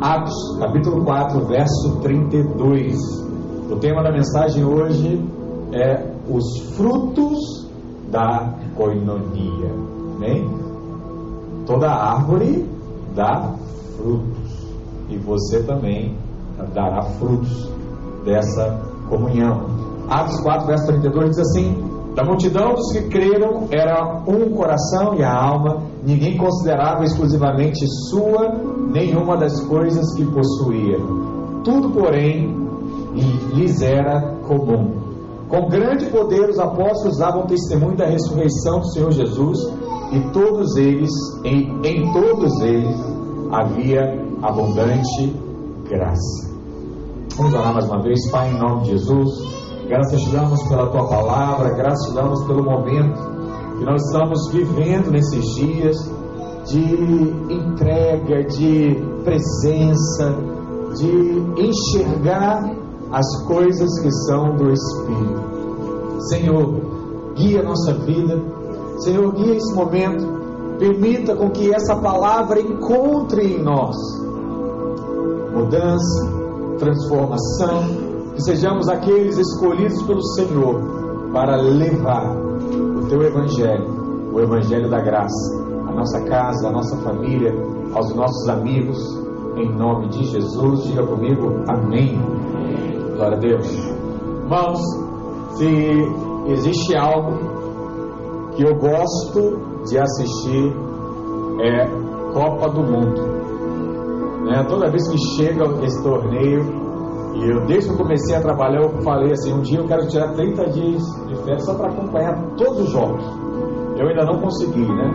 Atos, capítulo 4, verso 32. O tema da mensagem hoje é os frutos da coinonia. Amém? Toda árvore dá frutos. E você também dará frutos dessa comunhão. Atos 4, verso 32 diz assim: Da multidão dos que creram era um coração e a alma, ninguém considerava exclusivamente sua nenhuma das coisas que possuía. Tudo, porém, lhes era comum. Com grande poder, os apóstolos davam testemunho da ressurreição do Senhor Jesus, e todos eles, em, em todos eles, havia abundante graça. Vamos orar mais uma vez, Pai, em nome de Jesus. Graças te damos pela tua palavra, graças te damos pelo momento que nós estamos vivendo nesses dias de entrega, de presença, de enxergar as coisas que são do Espírito. Senhor, guia nossa vida. Senhor, guia esse momento. Permita com que essa palavra encontre em nós mudança, transformação, que sejamos aqueles escolhidos pelo Senhor para levar teu evangelho, o evangelho da graça, à nossa casa, à nossa família, aos nossos amigos, em nome de Jesus. Diga comigo, amém. Glória a Deus. Irmãos, se existe algo que eu gosto de assistir é Copa do Mundo. Né? Toda vez que chega esse torneio, e eu desde que eu comecei a trabalhar, eu falei assim, um dia eu quero tirar 30 dias de férias só para acompanhar todos os jogos. Eu ainda não consegui, né?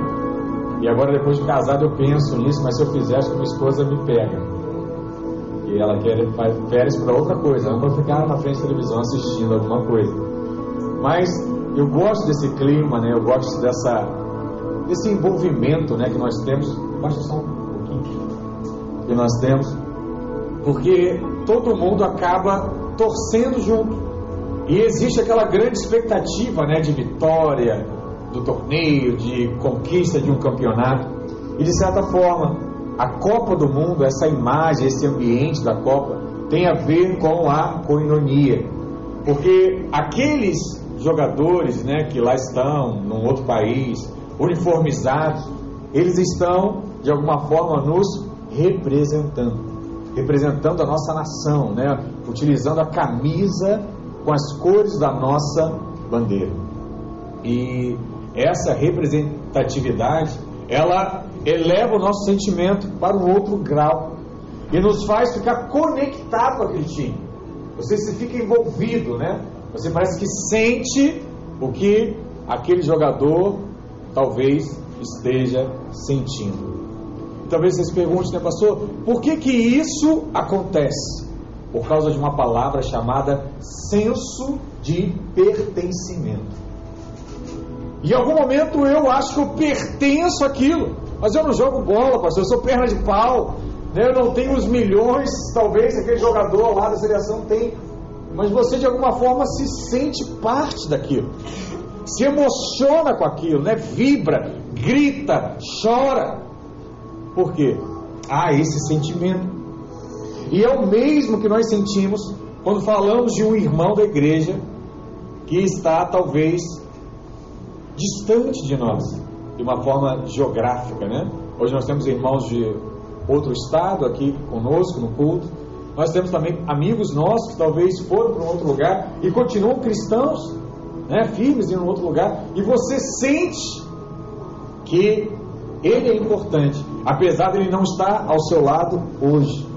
E agora depois de casado eu penso nisso, mas se eu fizer, acho que minha esposa me pega. E ela quer férias para outra coisa, não para ficar na frente da televisão assistindo alguma coisa. Mas eu gosto desse clima, né? Eu gosto dessa desse envolvimento, né, que nós temos. Baixa só um pouquinho que nós temos, porque todo mundo acaba torcendo junto. E existe aquela grande expectativa né, de vitória do torneio, de conquista de um campeonato. E de certa forma, a Copa do Mundo, essa imagem, esse ambiente da Copa, tem a ver com a coinonia. Porque aqueles jogadores né, que lá estão, num outro país, uniformizados, eles estão, de alguma forma, nos representando. Representando a nossa nação, né? utilizando a camisa com as cores da nossa bandeira. E essa representatividade, ela eleva o nosso sentimento para um outro grau e nos faz ficar conectado com aquele time. Você se fica envolvido, né? Você parece que sente o que aquele jogador talvez esteja sentindo. Talvez você se pergunte, né, pastor, por que que isso acontece? Por causa de uma palavra chamada senso de pertencimento. Em algum momento eu acho que eu pertenço àquilo, mas eu não jogo bola, pastor, eu sou perna de pau, né? eu não tenho os milhões, talvez aquele jogador lá da seleção tem, mas você de alguma forma se sente parte daquilo, se emociona com aquilo, né? vibra, grita, chora. Por quê? Há esse sentimento. E é o mesmo que nós sentimos quando falamos de um irmão da igreja que está talvez distante de nós, de uma forma geográfica, né? Hoje nós temos irmãos de outro estado aqui conosco no culto. Nós temos também amigos nossos que talvez foram para um outro lugar e continuam cristãos, né, firmes em um outro lugar, e você sente que ele é importante, apesar de ele não estar ao seu lado hoje.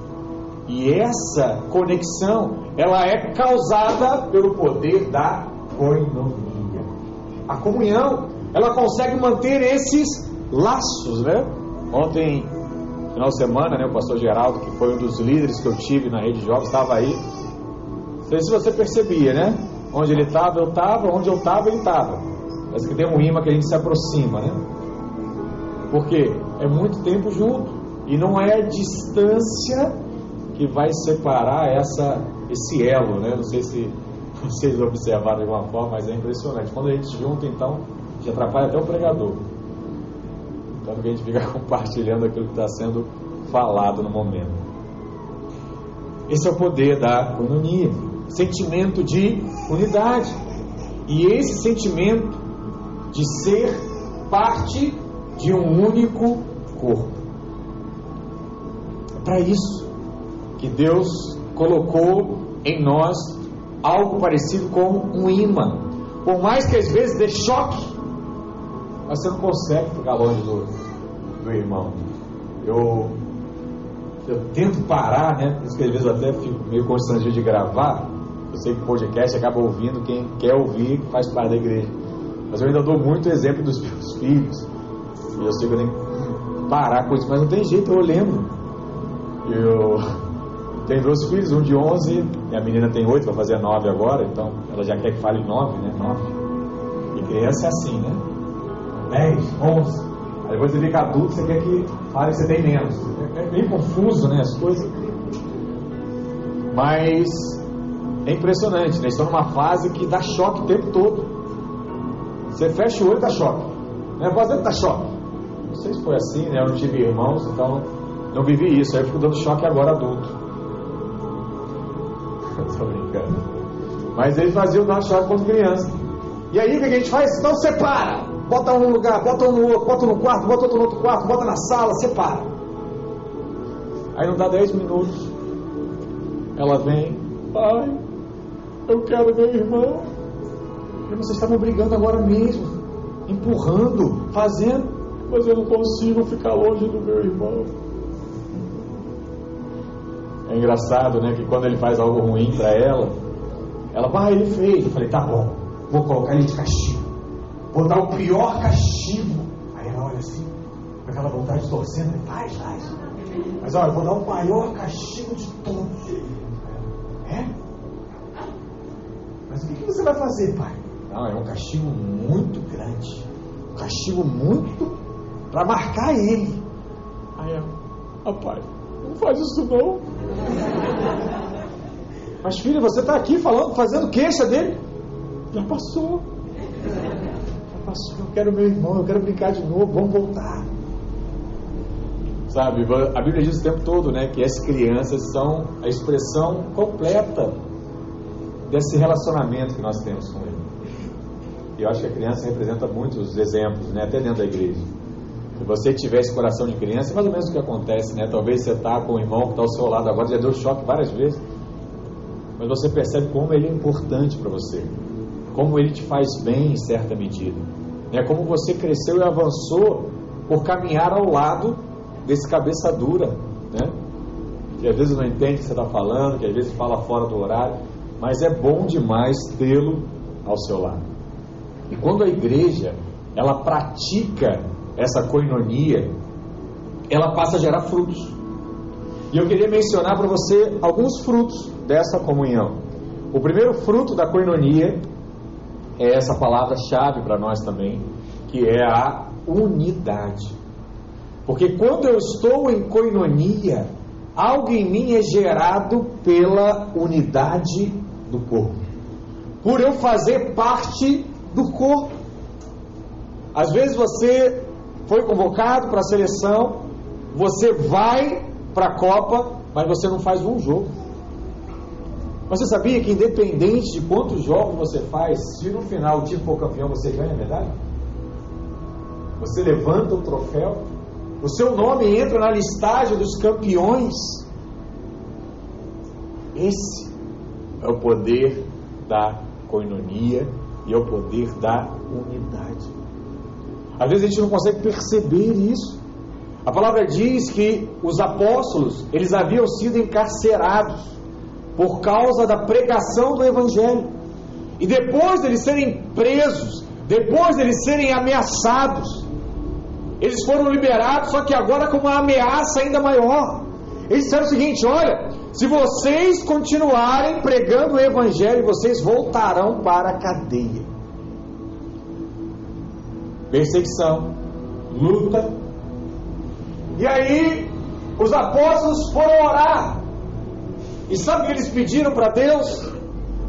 E essa conexão, ela é causada pelo poder da coinonia. A comunhão, ela consegue manter esses laços, né? Ontem, final de semana, né, o pastor Geraldo, que foi um dos líderes que eu tive na rede de jovens, estava aí. Não sei se você percebia, né? Onde ele estava, eu estava, onde eu estava, ele estava. Parece que tem um imã que a gente se aproxima, né? Porque é muito tempo junto. E não é a distância que vai separar essa, esse elo, né? Não sei se vocês observaram de alguma forma, mas é impressionante. Quando a gente junta, então, já atrapalha até o pregador. Então a gente fica compartilhando aquilo que está sendo falado no momento. Esse é o poder da coinonia, sentimento de unidade. E esse sentimento de ser parte de um único corpo. É para isso que Deus colocou em nós algo parecido com um imã. Por mais que às vezes dê choque, mas você não consegue ficar longe do, do irmão. Eu, eu tento parar, né? Por isso que às vezes eu até fico meio constrangido de gravar. Eu sei que o podcast acaba ouvindo quem quer ouvir, faz parte da igreja. Mas eu ainda dou muito exemplo dos meus filhos. E eu sei que eu tenho que parar com isso, mas não tem jeito, eu lembro. Eu tenho dois filhos, um de 11 e a menina tem 8, vai fazer 9 agora, então ela já quer que fale 9, né? 9. E criança é assim, né? 10, 11. Aí depois você fica adulto, você quer que fale que você tem menos. É, é bem confuso, né? As coisas. Mas é impressionante, né? Estão numa fase que dá choque o tempo todo. Você fecha o olho, dá choque. Voz dentro dá choque. Não sei se foi assim, né? Eu não tive irmãos, então não vivi isso. Aí eu fico dando choque agora adulto. Tô brincando. Mas eles faziam dar choque quando criança. E aí o que a gente faz? Então separa. Bota um no lugar, bota um no outro, bota no quarto, bota outro no outro quarto, bota na sala, separa. Aí não dá 10 minutos. Ela vem, pai, eu quero meu irmão. E vocês estavam brigando agora mesmo, empurrando, fazendo, mas eu não consigo ficar longe do meu irmão. É engraçado, né? Que quando ele faz algo ruim para ela, ela, ah, ele fez. Eu falei, tá bom, vou colocar ele de castigo. Vou dar o pior castigo. Aí ela olha assim, com aquela vontade de torcer, né? faz, faz. Mas olha, vou dar o maior castigo de todos. É? Mas o que você vai fazer, pai? Não, é um castigo muito grande. Um castigo muito para marcar ele. Aí ela, pai, não faz isso não. Mas filha, você está aqui falando, fazendo queixa dele? Já passou. Já passou. Eu quero meu irmão, eu quero brincar de novo, vamos voltar. Sabe, a Bíblia diz o tempo todo, né, que as crianças são a expressão completa desse relacionamento que nós temos com ele. E eu acho que a criança representa muitos exemplos, né, até dentro da igreja. Se você tiver esse coração de criança, é mais ou menos o que acontece, né? Talvez você está com o irmão que está ao seu lado agora, já deu choque várias vezes, mas você percebe como ele é importante para você, como ele te faz bem em certa medida, né? Como você cresceu e avançou por caminhar ao lado desse cabeça dura, né? Que às vezes não entende o que você está falando, que às vezes fala fora do horário, mas é bom demais tê-lo ao seu lado. E quando a igreja ela pratica essa coinonia, ela passa a gerar frutos. E eu queria mencionar para você alguns frutos dessa comunhão. O primeiro fruto da coinonia é essa palavra-chave para nós também, que é a unidade. Porque quando eu estou em coinonia, algo em mim é gerado pela unidade do corpo. Por eu fazer parte do corpo. Às vezes você foi convocado para a seleção, você vai para a Copa, mas você não faz um jogo. Você sabia que independente de quantos jogos você faz, se no final o time for campeão, você ganha a medalha? Você levanta o troféu, o seu nome entra na listagem dos campeões. Esse é o poder da coinonia e é o poder da unidade. Às vezes a gente não consegue perceber isso. A palavra diz que os apóstolos, eles haviam sido encarcerados por causa da pregação do evangelho. E depois deles serem presos, depois deles serem ameaçados, eles foram liberados, só que agora com uma ameaça ainda maior. Eles disseram o seguinte: olha, se vocês continuarem pregando o evangelho, vocês voltarão para a cadeia perseguição, luta. E aí os apóstolos foram orar. E sabe o que eles pediram para Deus?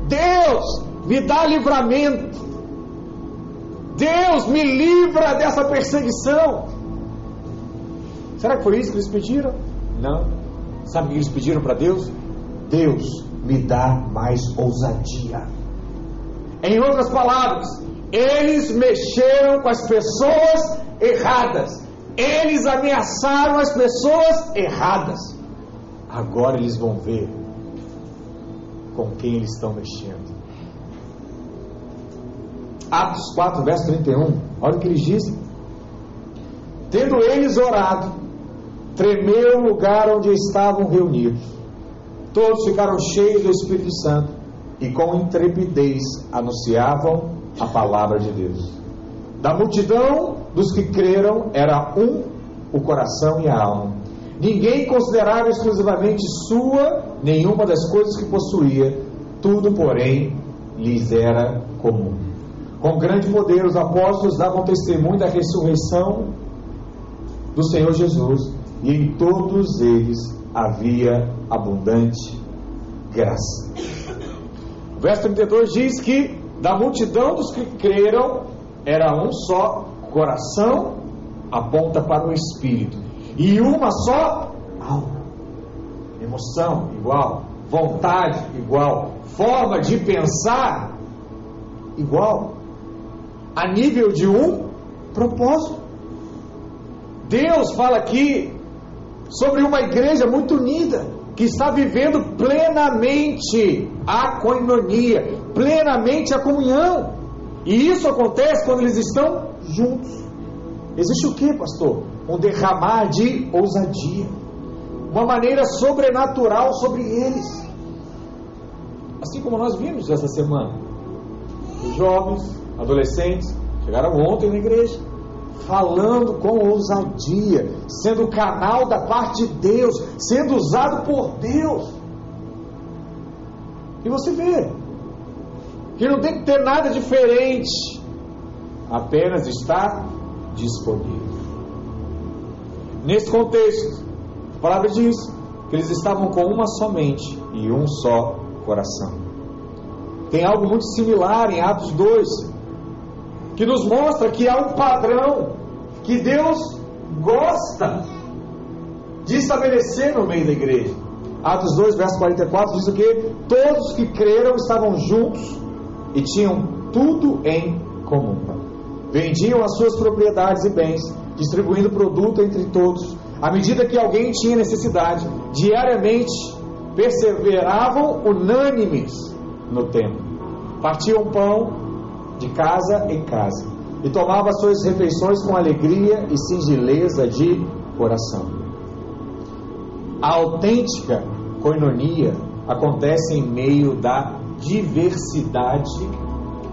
Deus, me dá livramento. Deus, me livra dessa perseguição. Será que foi isso que eles pediram? Não. Sabe o que eles pediram para Deus? Deus me dá mais ousadia. Em outras palavras, eles mexeram com as pessoas erradas. Eles ameaçaram as pessoas erradas. Agora eles vão ver com quem eles estão mexendo. Atos 4, verso 31. Olha o que eles dizem. Tendo eles orado, tremeu o lugar onde estavam reunidos. Todos ficaram cheios do Espírito Santo e com intrepidez anunciavam a palavra de Deus. Da multidão dos que creram era um o coração e a alma. Ninguém considerava exclusivamente sua nenhuma das coisas que possuía, tudo, porém, lhes era comum. Com grande poder, os apóstolos davam testemunho da ressurreição do Senhor Jesus, e em todos eles havia abundante graça. O verso 32 diz que da multidão dos que creram era um só coração, aponta para o espírito, e uma só alma. Emoção igual, vontade igual, forma de pensar igual, a nível de um propósito. Deus fala aqui sobre uma igreja muito unida, que está vivendo plenamente a coinonia, plenamente a comunhão. E isso acontece quando eles estão juntos. Existe o que, pastor? Um derramar de ousadia, uma maneira sobrenatural sobre eles. Assim como nós vimos essa semana. Os jovens, adolescentes, chegaram ontem na igreja falando com ousadia, sendo canal da parte de Deus, sendo usado por Deus. E você vê que não tem que ter nada diferente, apenas estar disponível. Nesse contexto, a palavra diz que eles estavam com uma somente e um só coração. Tem algo muito similar em Atos 2, que nos mostra que há um padrão que Deus gosta de estabelecer no meio da igreja. Atos 2, verso 44 diz o que? Todos que creram estavam juntos e tinham tudo em comum. Vendiam as suas propriedades e bens, distribuindo produto entre todos, à medida que alguém tinha necessidade. Diariamente perseveravam unânimes no templo. Partiam pão de casa em casa, e tomava suas refeições com alegria e singeleza de coração. A autêntica coinonia acontece em meio da diversidade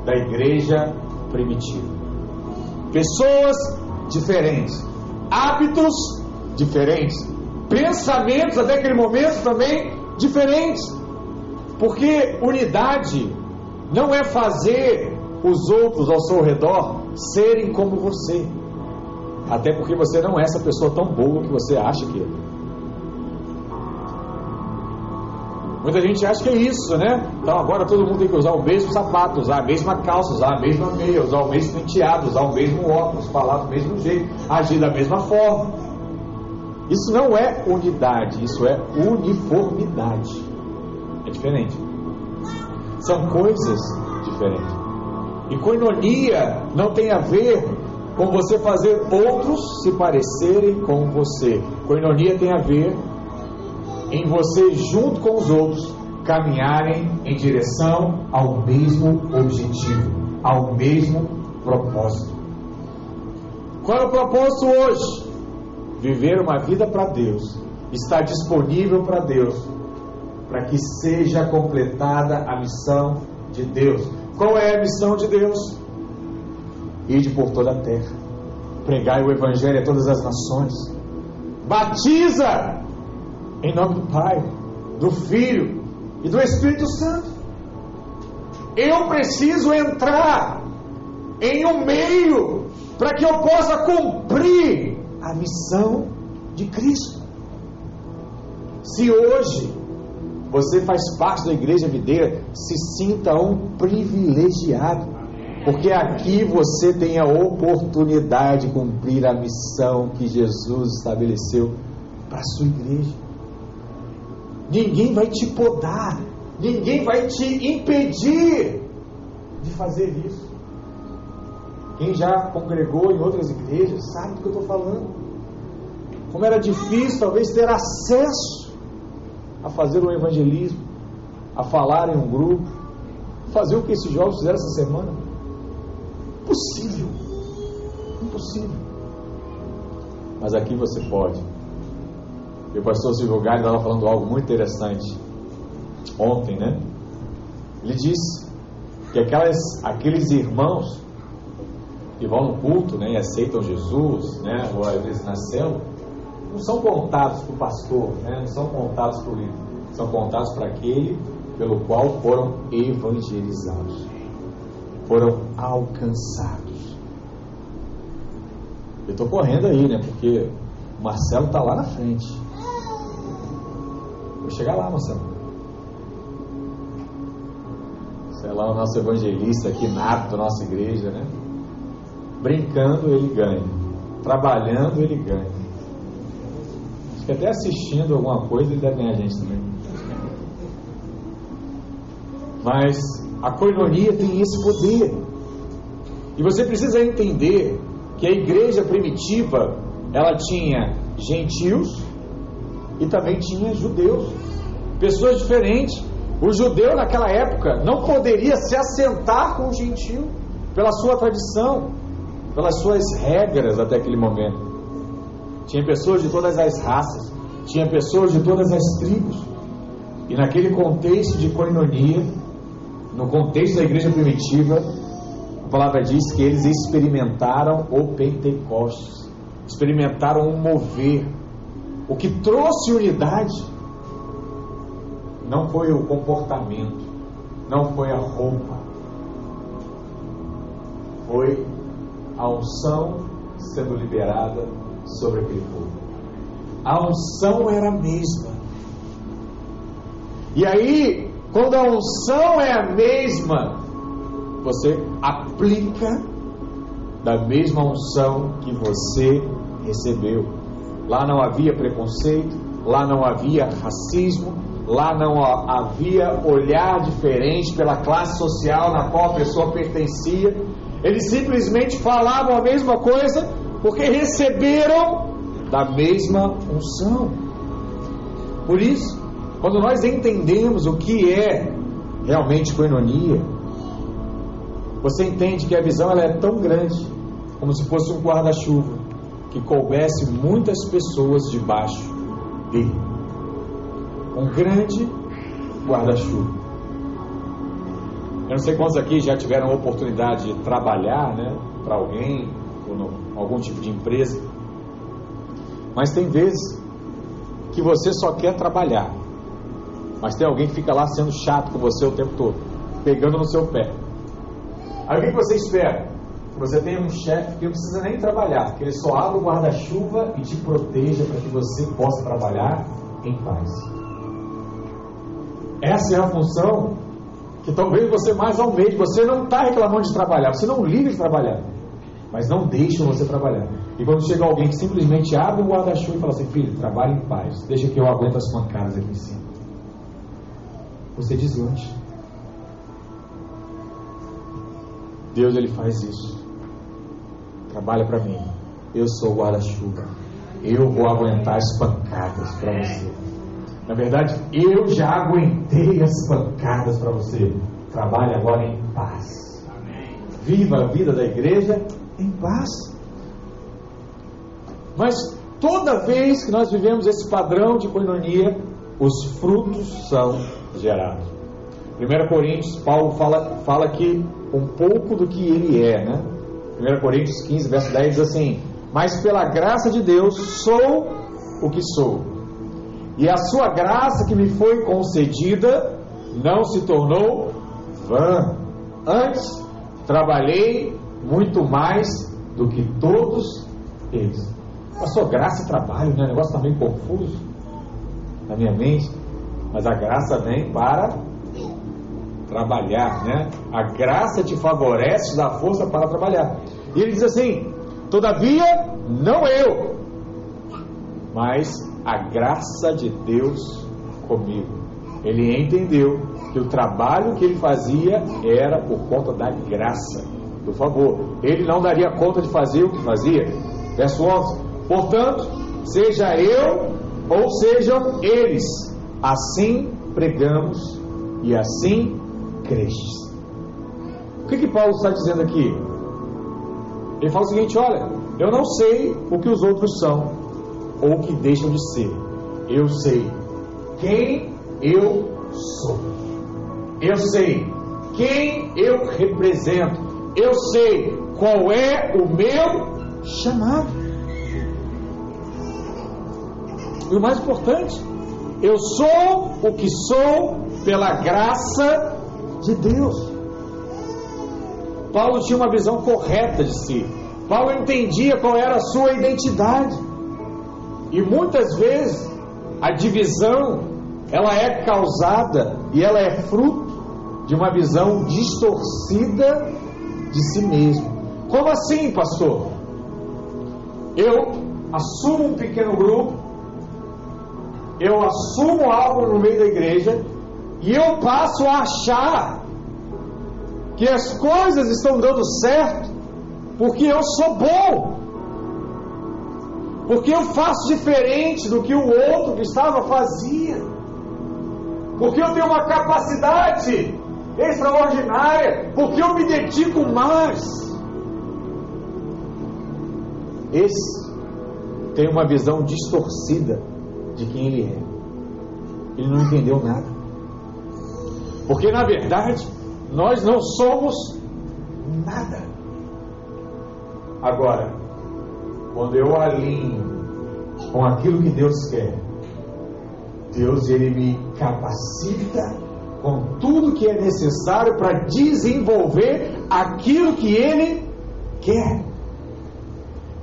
da igreja primitiva. Pessoas diferentes, hábitos diferentes, pensamentos até aquele momento também diferentes. Porque unidade não é fazer os outros ao seu redor serem como você. Até porque você não é essa pessoa tão boa que você acha que é. Muita gente acha que é isso, né? Então agora todo mundo tem que usar o mesmo sapato, usar a mesma calça, usar a mesma meia, usar o mesmo penteado, usar o mesmo óculos, falar do mesmo jeito, agir da mesma forma. Isso não é unidade, isso é uniformidade. É diferente. São coisas diferentes. E coinonia não tem a ver com você fazer outros se parecerem com você. Coinonia tem a ver em você, junto com os outros, caminharem em direção ao mesmo objetivo, ao mesmo propósito. Qual é o propósito hoje? Viver uma vida para Deus, estar disponível para Deus, para que seja completada a missão de Deus. Qual é a missão de Deus? Ide por toda a terra, pregai o Evangelho a todas as nações, batiza em nome do Pai, do Filho e do Espírito Santo. Eu preciso entrar em um meio para que eu possa cumprir a missão de Cristo. Se hoje você faz parte da igreja videira, se sinta um privilegiado, porque aqui você tem a oportunidade de cumprir a missão que Jesus estabeleceu para a sua igreja. ninguém vai te podar, ninguém vai te impedir de fazer isso. Quem já congregou em outras igrejas sabe do que eu estou falando. Como era difícil, talvez, ter acesso a fazer um evangelismo, a falar em um grupo, fazer o que esses jovens fizeram essa semana. Impossível. Impossível. Mas aqui você pode. E o pastor Silvio Galho estava falando algo muito interessante ontem, né? Ele disse que aquelas, aqueles irmãos que vão no culto né, e aceitam Jesus, né, ou às vezes na célula, não são contados para o pastor, né, não são contados para o líder, são contados para aquele pelo qual foram evangelizados, foram alcançados. Eu estou correndo aí, né, porque o Marcelo está lá na frente. Vou chegar lá, Marcelo. Sei lá, o nosso evangelista aqui nato da nossa igreja, né? Brincando ele ganha. Trabalhando ele ganha. Acho que até assistindo alguma coisa ele deve ganhar a gente também. Mas a coinonia tem esse poder. E você precisa entender que a igreja primitiva ela tinha gentios e também tinha judeus, pessoas diferentes. O judeu naquela época não poderia se assentar com o gentio pela sua tradição pelas suas regras até aquele momento. Tinha pessoas de todas as raças, tinha pessoas de todas as tribos. E naquele contexto de coinonia, no contexto da igreja primitiva, a palavra diz que eles experimentaram o Pentecostes, experimentaram o mover. O que trouxe unidade não foi o comportamento, não foi a roupa, foi a unção sendo liberada sobre aquele povo. A unção era a mesma. E aí, quando a unção é a mesma, você aplica da mesma unção que você recebeu. Lá não havia preconceito, lá não havia racismo, lá não havia olhar diferente pela classe social na qual a pessoa pertencia. Eles simplesmente falavam a mesma coisa porque receberam da mesma unção. Por isso, quando nós entendemos o que é realmente coinonia, você entende que a visão ela é tão grande como se fosse um guarda-chuva que coubesse muitas pessoas debaixo dele. Um grande guarda-chuva. Eu não sei quantos aqui já tiveram a oportunidade de trabalhar né, para alguém, ou no, algum tipo de empresa. Mas tem vezes que você só quer trabalhar, mas tem alguém que fica lá sendo chato com você o tempo todo, pegando no seu pé. Aí o que você espera? Que você tenha um chefe que não precisa nem trabalhar, que ele só abra o guarda-chuva e te proteja para que você possa trabalhar em paz. Essa é a função que talvez você mais almeje. Você não está reclamando de trabalhar, você não liga de trabalhar, mas não deixa você trabalhar. E quando chega alguém que simplesmente abre o guarda-chuva e fala assim: Filho, trabalhe em paz, deixa que eu aguento as pancadas aqui em cima. Você deslancha. Deus ele faz isso. Trabalha para mim. Eu sou o guarda-chuva. Eu vou aguentar as pancadas para você. Na verdade, eu já aguentei as pancadas para você. Trabalhe agora em paz. Viva a vida da igreja em paz. Mas toda vez que nós vivemos esse padrão de coinonia, os frutos são gerados. 1 Coríntios, Paulo fala, fala aqui um pouco do que ele é, né? 1 Coríntios 15, verso 10 diz assim: Mas pela graça de Deus sou o que sou e a sua graça que me foi concedida não se tornou vã. Antes, trabalhei muito mais do que todos eles. A sua graça e trabalho, né? o negócio está meio confuso na minha mente, mas a graça vem para trabalhar, né? A graça te favorece, dá força para trabalhar. E ele diz assim: Todavia, não eu, mas a graça de Deus comigo. Ele entendeu que o trabalho que ele fazia era por conta da graça, do favor. Ele não daria conta de fazer o que fazia. Verso 11: Portanto, seja eu ou sejam eles, assim pregamos e assim crestes. O que, que Paulo está dizendo aqui? Ele fala o seguinte: olha, eu não sei o que os outros são ou o que deixam de ser. Eu sei quem eu sou. Eu sei quem eu represento. Eu sei qual é o meu chamado. E o mais importante, eu sou o que sou pela graça de Deus. Paulo tinha uma visão correta de si. Paulo entendia qual era a sua identidade. E muitas vezes a divisão ela é causada e ela é fruto de uma visão distorcida de si mesmo. Como assim, pastor? Eu assumo um pequeno grupo, eu assumo algo no meio da igreja e eu passo a achar que as coisas estão dando certo porque eu sou bom, porque eu faço diferente do que o outro que estava fazia, porque eu tenho uma capacidade extraordinária, porque eu me dedico mais. Esse tem uma visão distorcida de quem ele é. Ele não entendeu nada. Porque na verdade, nós não somos nada. Agora, quando eu alinho com aquilo que Deus quer, Deus ele me capacita com tudo que é necessário para desenvolver aquilo que ele quer.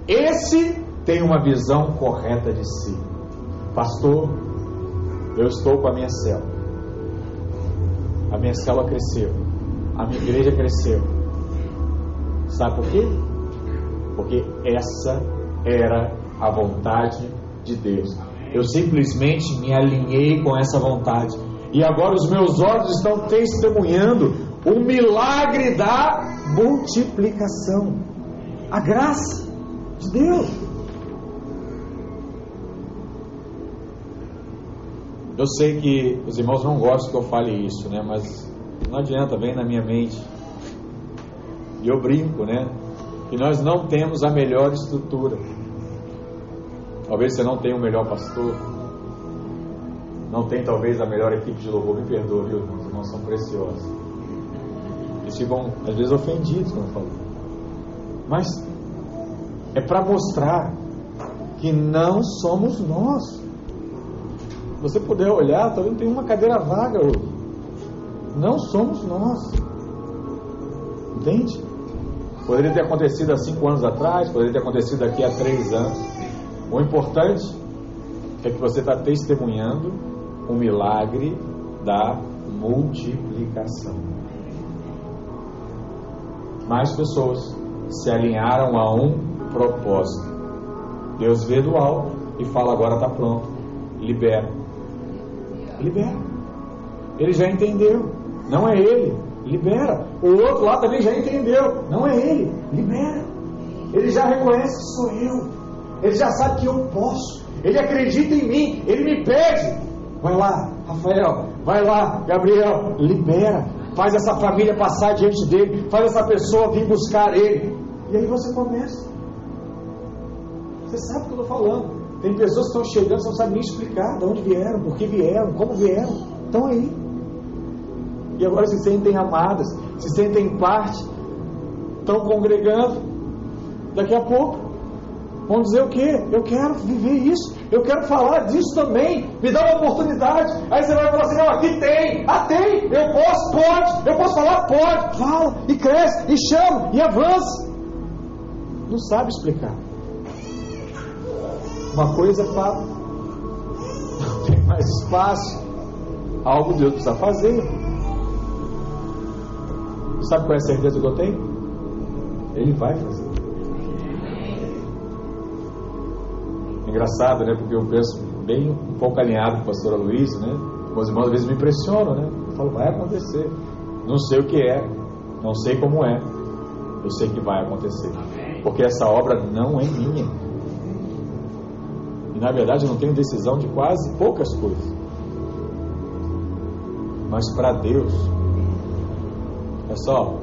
Esse tem uma visão correta de si. Pastor, eu estou com a minha célula. A minha célula cresceu a minha igreja cresceu. Sabe por quê? Porque essa era a vontade de Deus. Eu simplesmente me alinhei com essa vontade. E agora os meus olhos estão testemunhando o milagre da multiplicação. A graça de Deus. Eu sei que os irmãos não gostam que eu fale isso, né? Mas não adianta, vem na minha mente. E eu brinco, né? Que nós não temos a melhor estrutura. Talvez você não tenha o melhor pastor. Não tem talvez a melhor equipe de louvor. Me perdoa, viu? Os irmãos são preciosos. Eles ficam, às vezes, ofendidos quando falo. Mas é para mostrar que não somos nós. Se você puder olhar, talvez tem uma cadeira vaga hoje. Não somos nós. Entende? Poderia ter acontecido há cinco anos atrás, poderia ter acontecido aqui há três anos. O importante é que você está testemunhando o milagre da multiplicação. Mais pessoas se alinharam a um propósito. Deus vê do alto e fala: agora está pronto. Libera. Libera. Ele já entendeu. Não é ele. Libera. O outro lá também já entendeu. Não é ele. Libera. Ele já reconhece que sou eu. Ele já sabe que eu posso. Ele acredita em mim. Ele me pede. Vai lá, Rafael. Vai lá, Gabriel. Libera. Faz essa família passar diante dele. Faz essa pessoa vir buscar ele. E aí você começa. Você sabe o que eu estou falando. Tem pessoas que estão chegando, você não sabe nem explicar de onde vieram, por que vieram, como vieram. Estão aí e agora se sentem amadas, se sentem parte, estão congregando. Daqui a pouco vão dizer o quê? Eu quero viver isso, eu quero falar disso também, me dá uma oportunidade. Aí você vai falar assim: não, aqui tem, ah, tem, eu posso, pode, eu posso falar, pode, fala, e cresce, e chama, e avança. Não sabe explicar. Uma coisa fala, não tem mais espaço, algo Deus precisa fazer. Sabe qual é a certeza que eu tenho? Ele vai fazer. Engraçado, né? Porque eu penso, bem um pouco alinhado com o pastor Luiz, né? Meus irmãos às vezes me impressionam, né? Eu falo, vai acontecer. Não sei o que é, não sei como é, eu sei que vai acontecer. Porque essa obra não é minha. E na verdade eu não tenho decisão de quase poucas coisas. Mas para Deus, é só.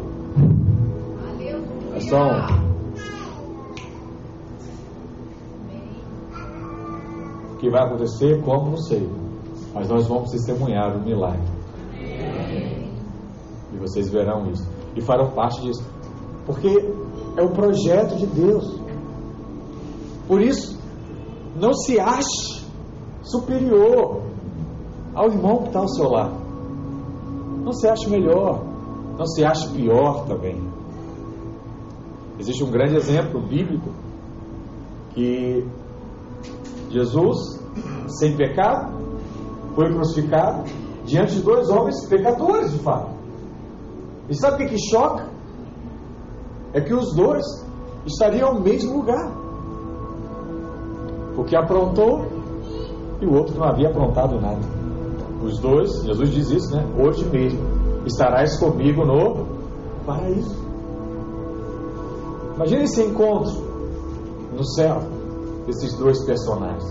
É só um. Que vai acontecer, como não sei. Mas nós vamos testemunhar o milagre. E vocês verão isso. E farão parte disso. Porque é o projeto de Deus. Por isso, não se ache superior ao irmão que está ao seu lado. Não se ache melhor. Não se ache pior também. Existe um grande exemplo bíblico que Jesus, sem pecado, foi crucificado diante de dois homens pecadores, de fato. E sabe o que, que choca? É que os dois estariam ao mesmo lugar. O que aprontou e o outro não havia aprontado nada. Os dois, Jesus diz isso, né? Hoje mesmo estarás comigo no paraíso. Imagine esse encontro no céu, esses dois personagens.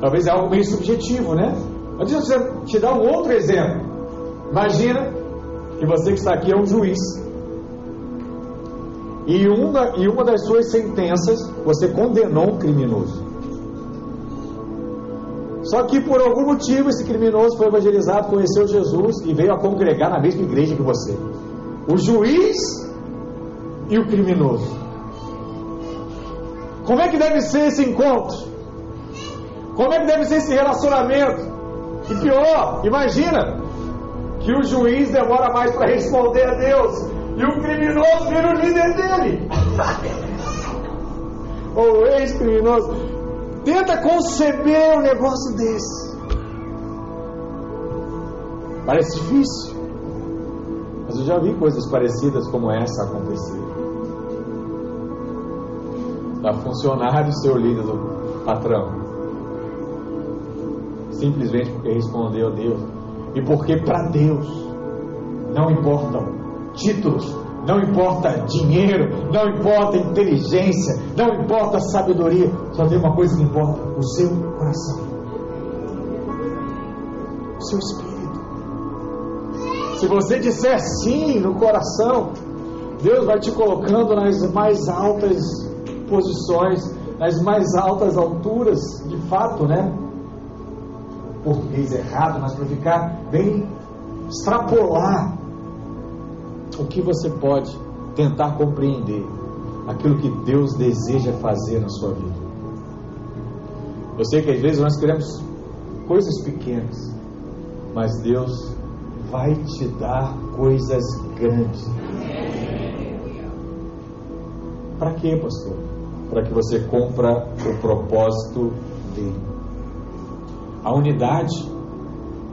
Talvez é algo meio subjetivo, né? Mas deixa eu te dar um outro exemplo. Imagina que você que está aqui é um juiz. E uma, e uma das suas sentenças, você condenou um criminoso. Só que por algum motivo esse criminoso foi evangelizado, conheceu Jesus e veio a congregar na mesma igreja que você. O juiz e o criminoso. Como é que deve ser esse encontro? Como é que deve ser esse relacionamento? E pior, imagina que o juiz demora mais para responder a Deus e o criminoso vira o líder dele. Ou ex-criminoso. Tenta conceber um negócio desse. Parece difícil. Mas eu já vi coisas parecidas como essa acontecer. Da funcionário ser o líder do patrão. Simplesmente porque respondeu a Deus. E porque para Deus não importam títulos, não importa dinheiro, não importa inteligência, não importa sabedoria, só tem uma coisa que importa: o seu coração, o seu espírito. Se você disser sim no coração, Deus vai te colocando nas mais altas posições, nas mais altas alturas, de fato, né? Português errado, mas para ficar bem extrapolar o que você pode tentar compreender aquilo que Deus deseja fazer na sua vida. Eu sei que às vezes nós queremos coisas pequenas, mas Deus vai te dar coisas grandes. Para quê, pastor? Para que você cumpra o propósito dele. A unidade,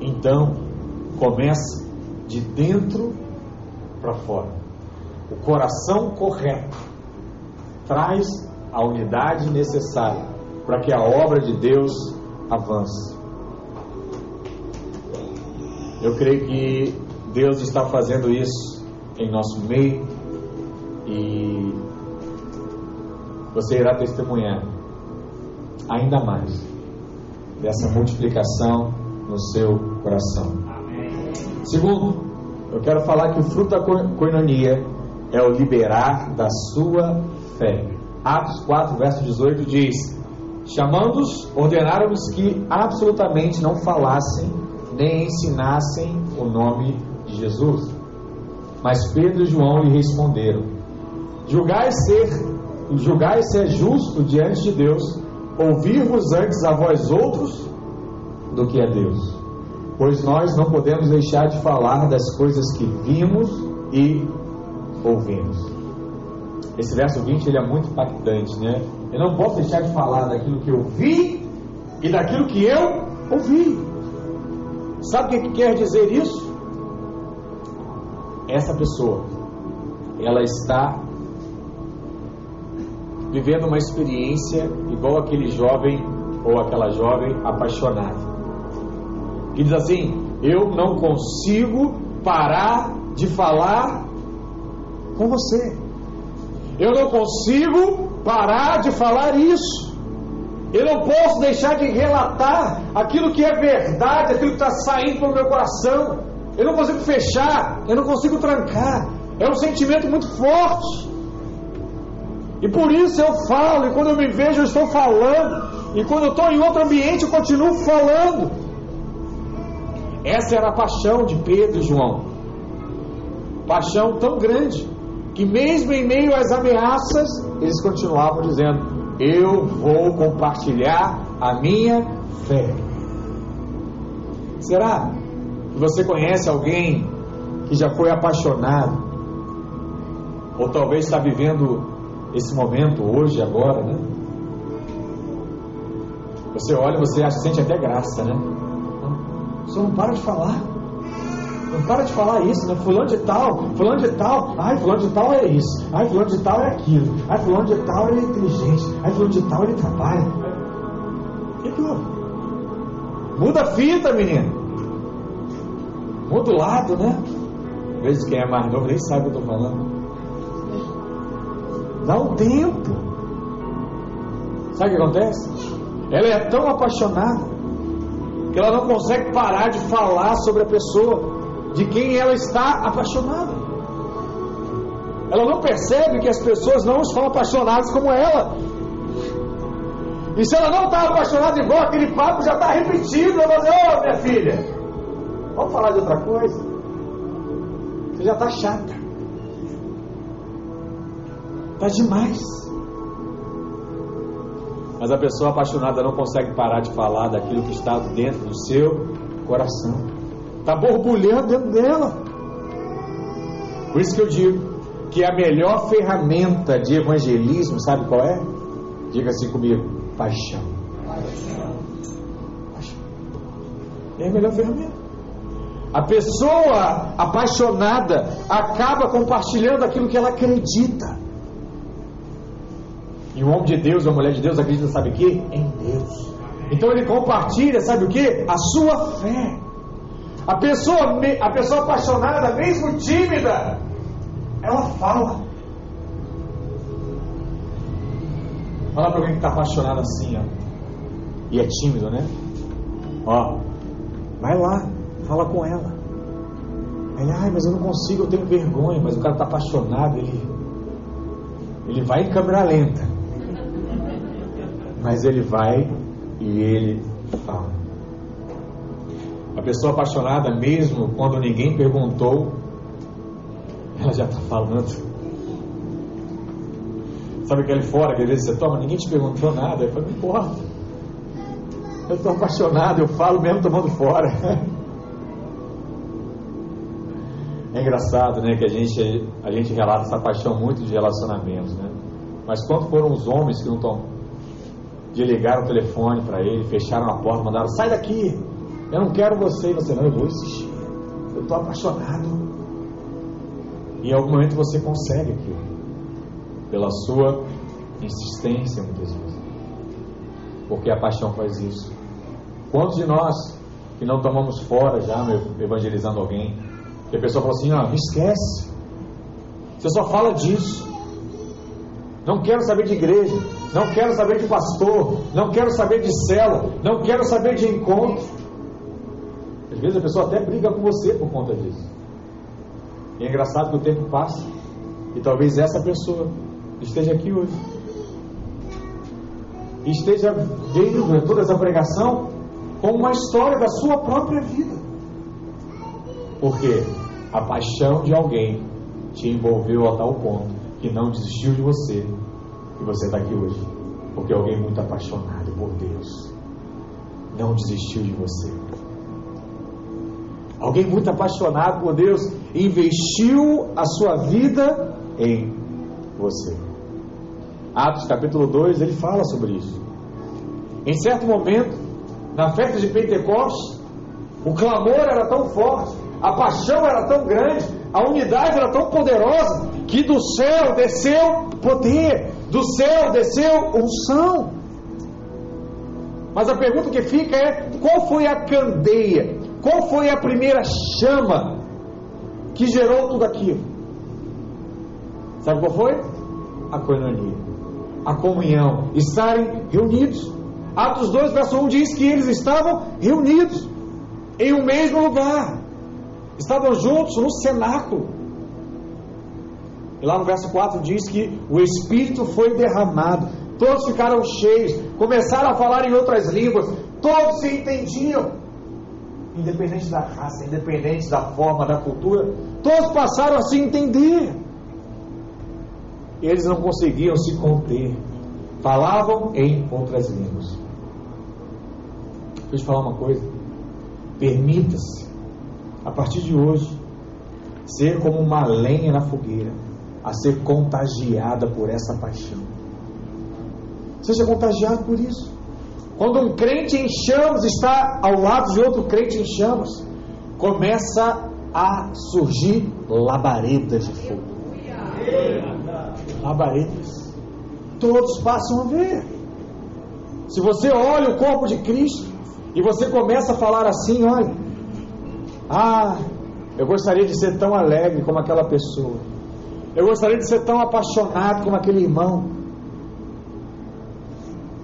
então, começa de dentro para fora. O coração correto traz a unidade necessária para que a obra de Deus avance. Eu creio que Deus está fazendo isso em nosso meio e você irá testemunhar ainda mais dessa multiplicação no seu coração. Segundo, eu quero falar que o fruto da coinonia é o liberar da sua fé. Atos 4, verso 18 diz: Chamando-os, ordenaram-lhes que absolutamente não falassem nem ensinassem o nome de Jesus. Mas Pedro e João lhe responderam: Julgai ser, julgai ser justo diante de Deus, ouvir-vos antes a vós outros do que a Deus pois nós não podemos deixar de falar das coisas que vimos e ouvimos. Esse verso 20 ele é muito impactante, né? Eu não posso deixar de falar daquilo que eu vi e daquilo que eu ouvi. Sabe o que quer dizer isso? Essa pessoa, ela está vivendo uma experiência igual aquele jovem ou aquela jovem apaixonada, que diz assim: Eu não consigo parar de falar com você. Eu não consigo parar de falar isso. Eu não posso deixar de relatar aquilo que é verdade, aquilo que está saindo do meu coração. Eu não consigo fechar, eu não consigo trancar. É um sentimento muito forte. E por isso eu falo, e quando eu me vejo, eu estou falando. E quando eu estou em outro ambiente, eu continuo falando. Essa era a paixão de Pedro e João. Paixão tão grande que, mesmo em meio às ameaças, eles continuavam dizendo: Eu vou compartilhar a minha fé. Será que você conhece alguém que já foi apaixonado? Ou talvez está vivendo esse momento hoje, agora, né? Você olha, você acha, sente até graça, né? Você não para de falar. Não para de falar isso, né? Fulano de tal, fulano de tal, ai, fulano de tal é isso, ai, fulano de tal é aquilo, ai, fulano de tal ele é inteligente, ai, fulano de tal ele trabalha. Que houve? Muda a fita, menino. Muda o lado, né? Às vezes quem é mais novo nem sabe o que eu estou falando. Dá um tempo. Sabe o que acontece? Ela é tão apaixonada que ela não consegue parar de falar sobre a pessoa de quem ela está apaixonada. Ela não percebe que as pessoas não estão apaixonadas como ela. E se ela não está apaixonada igual, aquele papo já está repetido. Ela vai dizer, ô oh, minha filha, vamos falar de outra coisa. Você já está chata. Está demais. Mas a pessoa apaixonada não consegue parar de falar daquilo que está dentro do seu coração. Está borbulhando dentro dela. Por isso que eu digo que a melhor ferramenta de evangelismo, sabe qual é? Diga assim comigo: paixão. paixão. É a melhor ferramenta. A pessoa apaixonada acaba compartilhando aquilo que ela acredita. E o homem de Deus, a mulher de Deus acredita, sabe o que? Em Deus. Então ele compartilha, sabe o que? A sua fé. A pessoa, a pessoa apaixonada, mesmo tímida, ela fala. Fala para alguém que está apaixonado assim, ó. E é tímido, né? Ó, vai lá, fala com ela. Ele, ai, mas eu não consigo, eu tenho vergonha. Mas o cara está apaixonado, ele, ele vai em câmera lenta mas ele vai e ele fala. A pessoa apaixonada, mesmo quando ninguém perguntou, ela já está falando. Sabe aquele fora que às vezes você toma, ninguém te perguntou nada, eu falo, não importa. Eu estou apaixonado, eu falo mesmo tomando fora. É engraçado, né, que a gente, a gente relata essa paixão muito de relacionamentos, né? Mas quanto foram os homens que não estão de ligar o telefone para ele, fecharam a porta, mandaram: sai daqui, eu não quero você. E você, não, eu vou insistir, eu estou apaixonado. E em algum momento você consegue aquilo, pela sua insistência, muitas vezes, porque a paixão faz isso. Quantos de nós que não tomamos fora já evangelizando alguém, que a pessoa fala assim: ó, me esquece, você só fala disso. Não quero saber de igreja, não quero saber de pastor, não quero saber de cela, não quero saber de encontro. Às vezes a pessoa até briga com você por conta disso. E é engraçado que o tempo passa e talvez essa pessoa esteja aqui hoje. Esteja vendo toda essa pregação com uma história da sua própria vida. Porque a paixão de alguém te envolveu a tal ponto que não desistiu de você e você está aqui hoje. Porque alguém muito apaixonado por Deus não desistiu de você. Alguém muito apaixonado por Deus investiu a sua vida em você. Atos capítulo 2, ele fala sobre isso. Em certo momento, na festa de Pentecostes, o clamor era tão forte, a paixão era tão grande, a unidade era tão poderosa, que do céu desceu poder, do céu desceu unção. Mas a pergunta que fica é: qual foi a candeia? Qual foi a primeira chama que gerou tudo aquilo? Sabe qual foi? A coinonia, a comunhão, estarem reunidos. Atos 2, verso 1 diz que eles estavam reunidos em um mesmo lugar, estavam juntos no cenáculo. E lá no verso 4 diz que o Espírito foi derramado, todos ficaram cheios, começaram a falar em outras línguas, todos se entendiam, independente da raça, independente da forma, da cultura, todos passaram a se entender. Eles não conseguiam se conter, falavam em outras línguas. Deixa eu te falar uma coisa. Permita-se, a partir de hoje, ser como uma lenha na fogueira, a ser contagiada por essa paixão. Seja contagiado por isso. Quando um crente em chamas está ao lado de outro crente em chamas, começa a surgir labaredas de fogo. Labaredas. Todos passam a ver. Se você olha o corpo de Cristo, e você começa a falar assim: olha, ah, eu gostaria de ser tão alegre como aquela pessoa, eu gostaria de ser tão apaixonado como aquele irmão.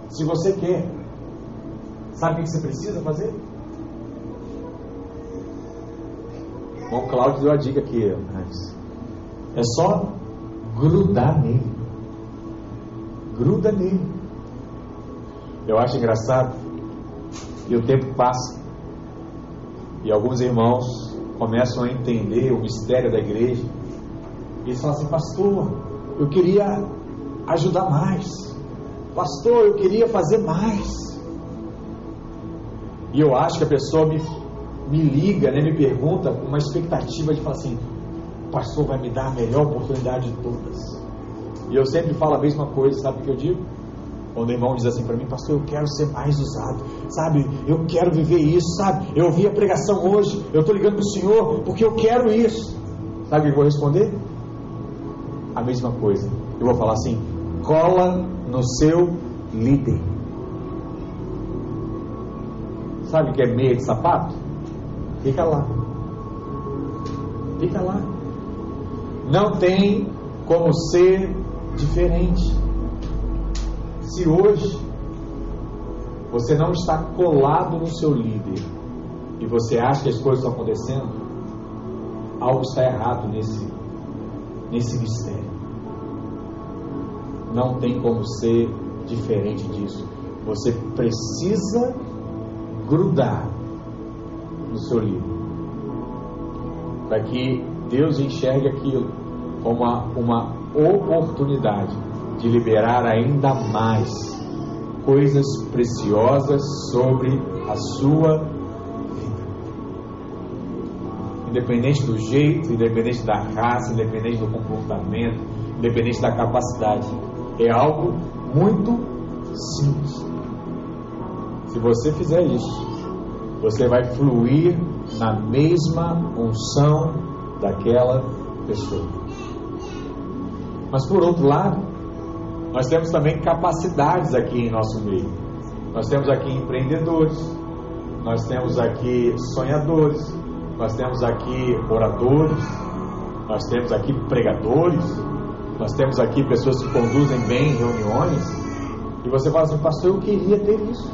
Se você quer, sabe o que você precisa fazer? Bom, Cláudio deu a dica aqui. É só grudar nele. Gruda nele. Eu acho engraçado e o tempo passa. E alguns irmãos começam a entender o mistério da igreja. Eles falam assim, pastor, eu queria ajudar mais. Pastor, eu queria fazer mais. E eu acho que a pessoa me, me liga, né, me pergunta com uma expectativa de falar assim, pastor vai me dar a melhor oportunidade de todas. E eu sempre falo a mesma coisa, sabe o que eu digo? Quando o irmão diz assim para mim, pastor, eu quero ser mais usado, sabe? Eu quero viver isso, sabe? Eu ouvi a pregação hoje, eu estou ligando para o Senhor porque eu quero isso. Sabe o que eu vou responder? A mesma coisa. Eu vou falar assim: cola no seu líder. Sabe o que é meia de sapato? Fica lá. Fica lá. Não tem como ser diferente. Se hoje você não está colado no seu líder e você acha que as coisas estão acontecendo, algo está errado nesse, nesse mistério. Não tem como ser diferente disso. Você precisa grudar no seu líder para que Deus enxergue aquilo como uma, uma oportunidade de liberar ainda mais coisas preciosas sobre a sua Independente do jeito, independente da raça, independente do comportamento, independente da capacidade. É algo muito simples. Se você fizer isso, você vai fluir na mesma unção daquela pessoa. Mas por outro lado, nós temos também capacidades aqui em nosso meio. Nós temos aqui empreendedores, nós temos aqui sonhadores, nós temos aqui oradores, nós temos aqui pregadores, nós temos aqui pessoas que conduzem bem reuniões. E você fala assim, pastor, eu queria ter isso.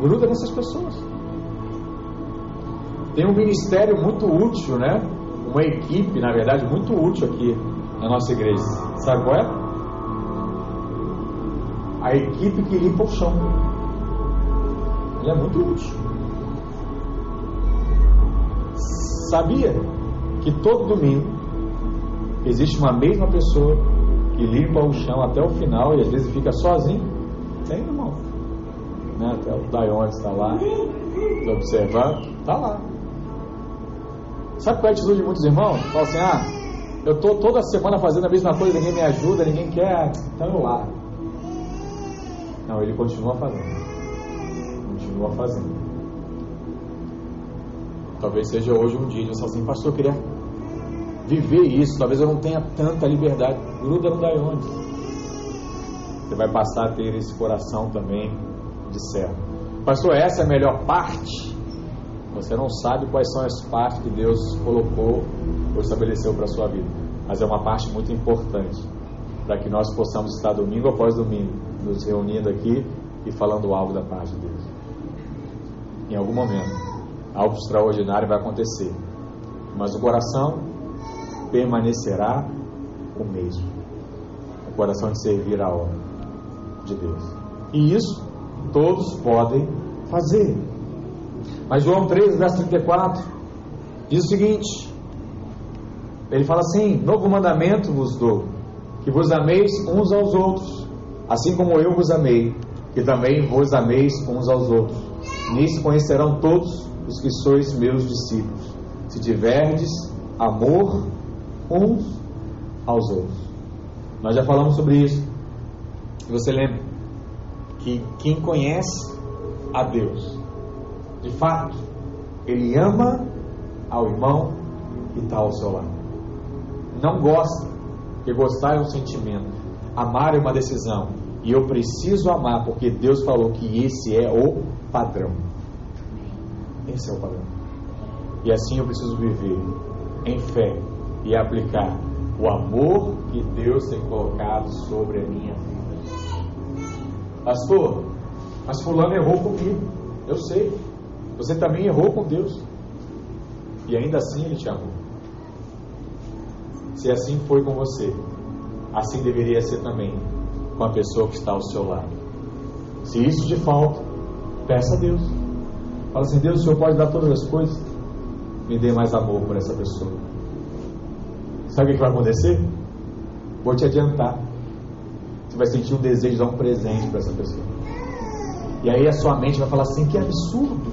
Gruda nessas pessoas. Tem um ministério muito útil, né? Uma equipe, na verdade, muito útil aqui na nossa igreja. Sabe qual é? a equipe que limpa o chão. Ele é muito útil. Sabia que todo domingo existe uma mesma pessoa que limpa o chão até o final e às vezes fica sozinho? Tem, irmão. Né? Até o Dayon está lá, observando, está lá. Sabe qual é a atitude de muitos irmãos? Fala assim: ah, eu estou toda semana fazendo a mesma coisa, ninguém me ajuda, ninguém quer, então eu lá. Não, ele continua fazendo. Continua fazendo. Talvez seja hoje um dia de assim, pastor, eu queria viver isso. Talvez eu não tenha tanta liberdade. Gruda no Daionde. Você vai passar a ter esse coração também de servo. Pastor, essa é a melhor parte? Você não sabe quais são as partes que Deus colocou ou estabeleceu para a sua vida. Mas é uma parte muito importante para que nós possamos estar domingo após domingo nos reunindo aqui e falando algo da parte de Deus. Em algum momento, algo extraordinário vai acontecer, mas o coração permanecerá o mesmo o coração de servir a obra de Deus. E isso todos podem fazer. Mas João 3, verso 34, diz o seguinte: ele fala assim: Novo mandamento vos dou, que vos ameis uns aos outros, assim como eu vos amei, que também vos ameis uns aos outros. Nisso conhecerão todos os que sois meus discípulos, se tiverdes amor uns aos outros. Nós já falamos sobre isso. E você lembra que quem conhece a Deus, de fato, ele ama ao irmão que está ao seu lado. Não gosta, porque gostar é um sentimento, amar é uma decisão. E eu preciso amar, porque Deus falou que esse é o padrão. Esse é o padrão. E assim eu preciso viver em fé e aplicar o amor que Deus tem colocado sobre a minha vida. Pastor, mas Fulano errou comigo. Eu sei. Você também errou com Deus. E ainda assim Ele te amou. Se assim foi com você, assim deveria ser também com a pessoa que está ao seu lado. Se isso te falta, peça a Deus. Fala assim: Deus, o Senhor pode dar todas as coisas. Me dê mais amor por essa pessoa. Sabe o que vai acontecer? Vou te adiantar. Você vai sentir um desejo de dar um presente para essa pessoa. E aí a sua mente vai falar assim: que absurdo!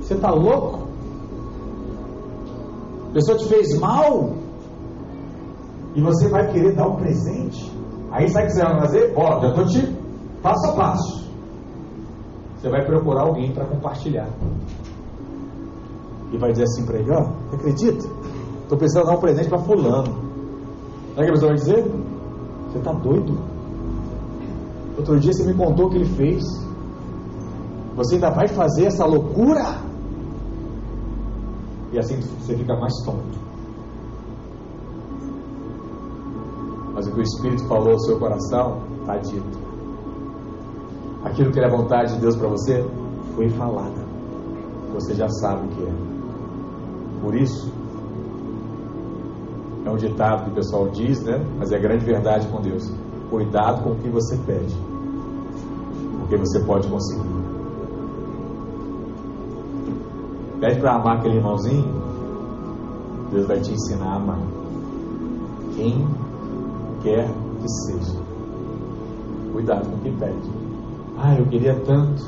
Você está louco? A pessoa te fez mal e você vai querer dar um presente. Aí sabe o que você vai fazer? Ó, já estou te passo a passo. Você vai procurar alguém para compartilhar. E vai dizer assim para ele: Ó, você acredita? Estou precisando dar um presente para fulano. Sabe o que a pessoa vai dizer? Você está doido? Outro dia você me contou o que ele fez. Você ainda vai fazer essa loucura? E assim você fica mais tonto. Mas o que o Espírito falou ao seu coração está dito. Aquilo que era vontade de Deus para você foi falada. Você já sabe o que é. Por isso, é um ditado que o pessoal diz, né? Mas é grande verdade com Deus. Cuidado com o que você pede, porque você pode conseguir. Pede para amar aquele irmãozinho, Deus vai te ensinar a amar. Quem quer que seja. Cuidado com quem pede. Ah, eu queria tanto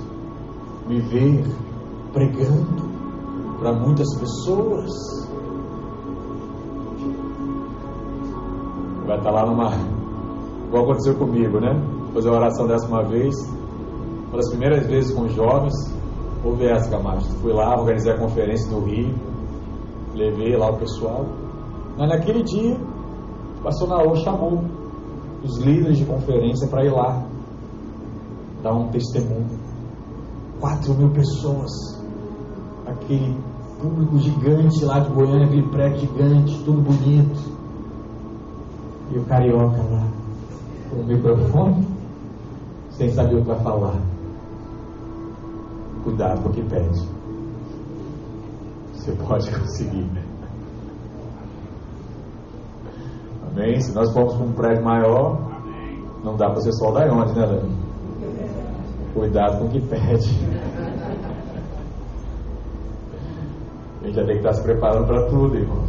me ver pregando para muitas pessoas vai estar lá numa. Igual aconteceu comigo, né? Fazer uma oração dessa uma vez. Uma das primeiras vezes com jovens, houve essa, Camacho. Fui lá, organizei a conferência no Rio, levei lá o pessoal. Mas naquele dia, o pastor Naô chamou os líderes de conferência para ir lá dar um testemunho. Quatro mil pessoas, aquele público gigante lá de Goiânia, aquele prédio gigante, tudo bonito. E o carioca lá, com o microfone, sem saber o que vai falar. Cuidado com o que pede. Você pode conseguir. Amém? Se nós formos para um prédio maior, não dá para ser só da onde, né, Dani? Cuidado com o que pede. A gente já tem que estar se preparando para tudo, irmãos.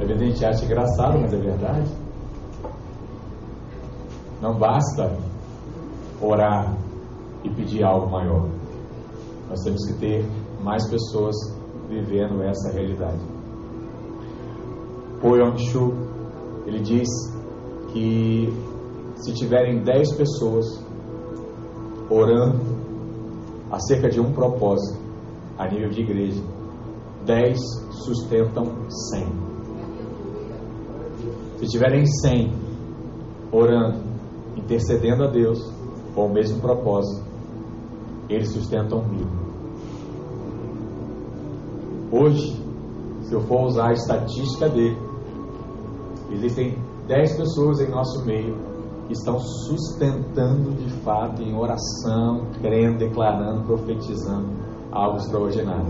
Às vezes a gente acha engraçado, mas é verdade. Não basta orar e pedir algo maior. Nós temos que ter mais pessoas vivendo essa realidade. Po Yong-Chu, ele diz que se tiverem 10 pessoas orando acerca de um propósito a nível de igreja, 10 sustentam 100. Se tiverem 100 orando intercedendo a Deus com o mesmo propósito, eles sustentam mil. Hoje, se eu for usar a estatística dele, existem 10 pessoas em nosso meio que estão sustentando de fato em oração, crendo, declarando, profetizando algo extraordinário.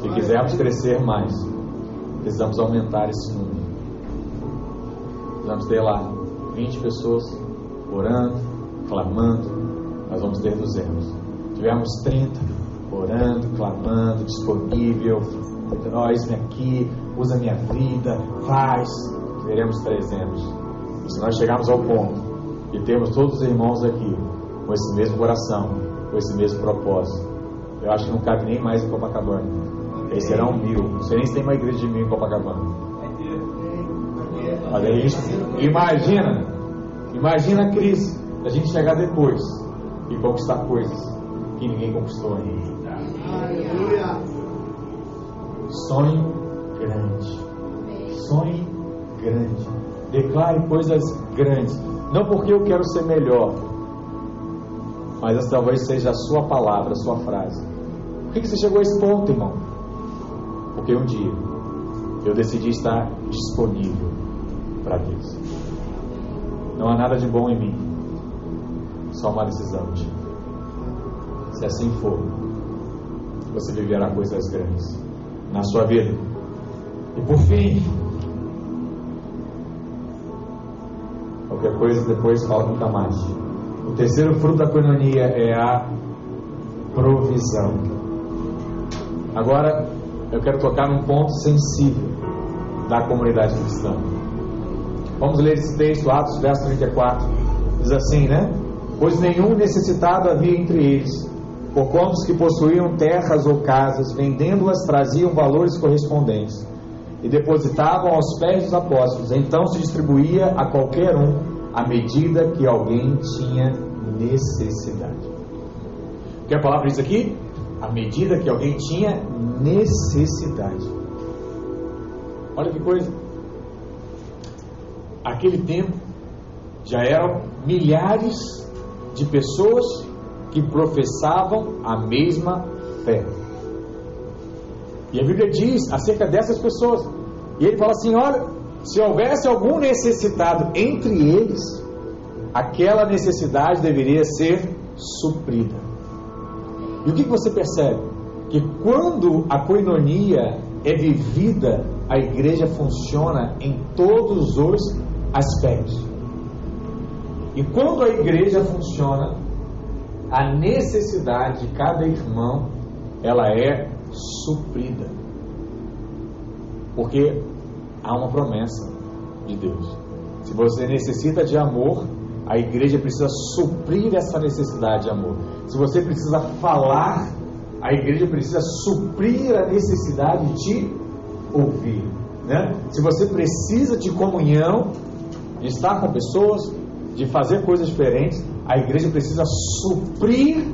Se quisermos crescer mais, precisamos aumentar esse número. Precisamos ter lá 20 pessoas orando, clamando, nós vamos ter 200. Tivemos 30 orando, clamando, disponível, nós aqui, usa minha vida, faz, teremos 300. Se nós chegarmos ao ponto e temos todos os irmãos aqui com esse mesmo coração, com esse mesmo propósito, eu acho que não cabe nem mais em Copacabana. Eles serão mil. Não sei nem se tem uma igreja de mil em Copacabana. Mas é isso. Imagina, imagina a crise da gente chegar depois e conquistar coisas que ninguém conquistou ainda. Sonho grande. Sonhe grande. Declare coisas grandes. Não porque eu quero ser melhor, mas essa talvez seja a sua palavra, a sua frase. Por que você chegou a esse ponto, irmão? Porque um dia eu decidi estar disponível para Deus. Não há nada de bom em mim, só uma decisão. Se assim for, você viverá coisas grandes na sua vida. E por fim, qualquer coisa depois fala nunca mais. O terceiro fruto da coinonia é a provisão. Agora, eu quero tocar num ponto sensível da comunidade cristã. Vamos ler esse texto, Atos, verso 34. Diz assim, né? Pois nenhum necessitado havia entre eles, porquanto os que possuíam terras ou casas, vendendo-as, traziam valores correspondentes e depositavam aos pés dos apóstolos. Então se distribuía a qualquer um à medida que alguém tinha necessidade. O que a palavra diz aqui? À medida que alguém tinha necessidade. Olha que coisa. Aquele tempo já eram milhares de pessoas que professavam a mesma fé. E a Bíblia diz acerca dessas pessoas. E ele fala assim: olha, se houvesse algum necessitado entre eles, aquela necessidade deveria ser suprida. E o que você percebe? Que quando a coinonia é vivida, a igreja funciona em todos os aspectos. E quando a igreja funciona, a necessidade de cada irmão, ela é suprida. Porque há uma promessa de Deus. Se você necessita de amor, a igreja precisa suprir essa necessidade de amor. Se você precisa falar, a igreja precisa suprir a necessidade de ouvir. Né? Se você precisa de comunhão, de estar com pessoas, de fazer coisas diferentes, a igreja precisa suprir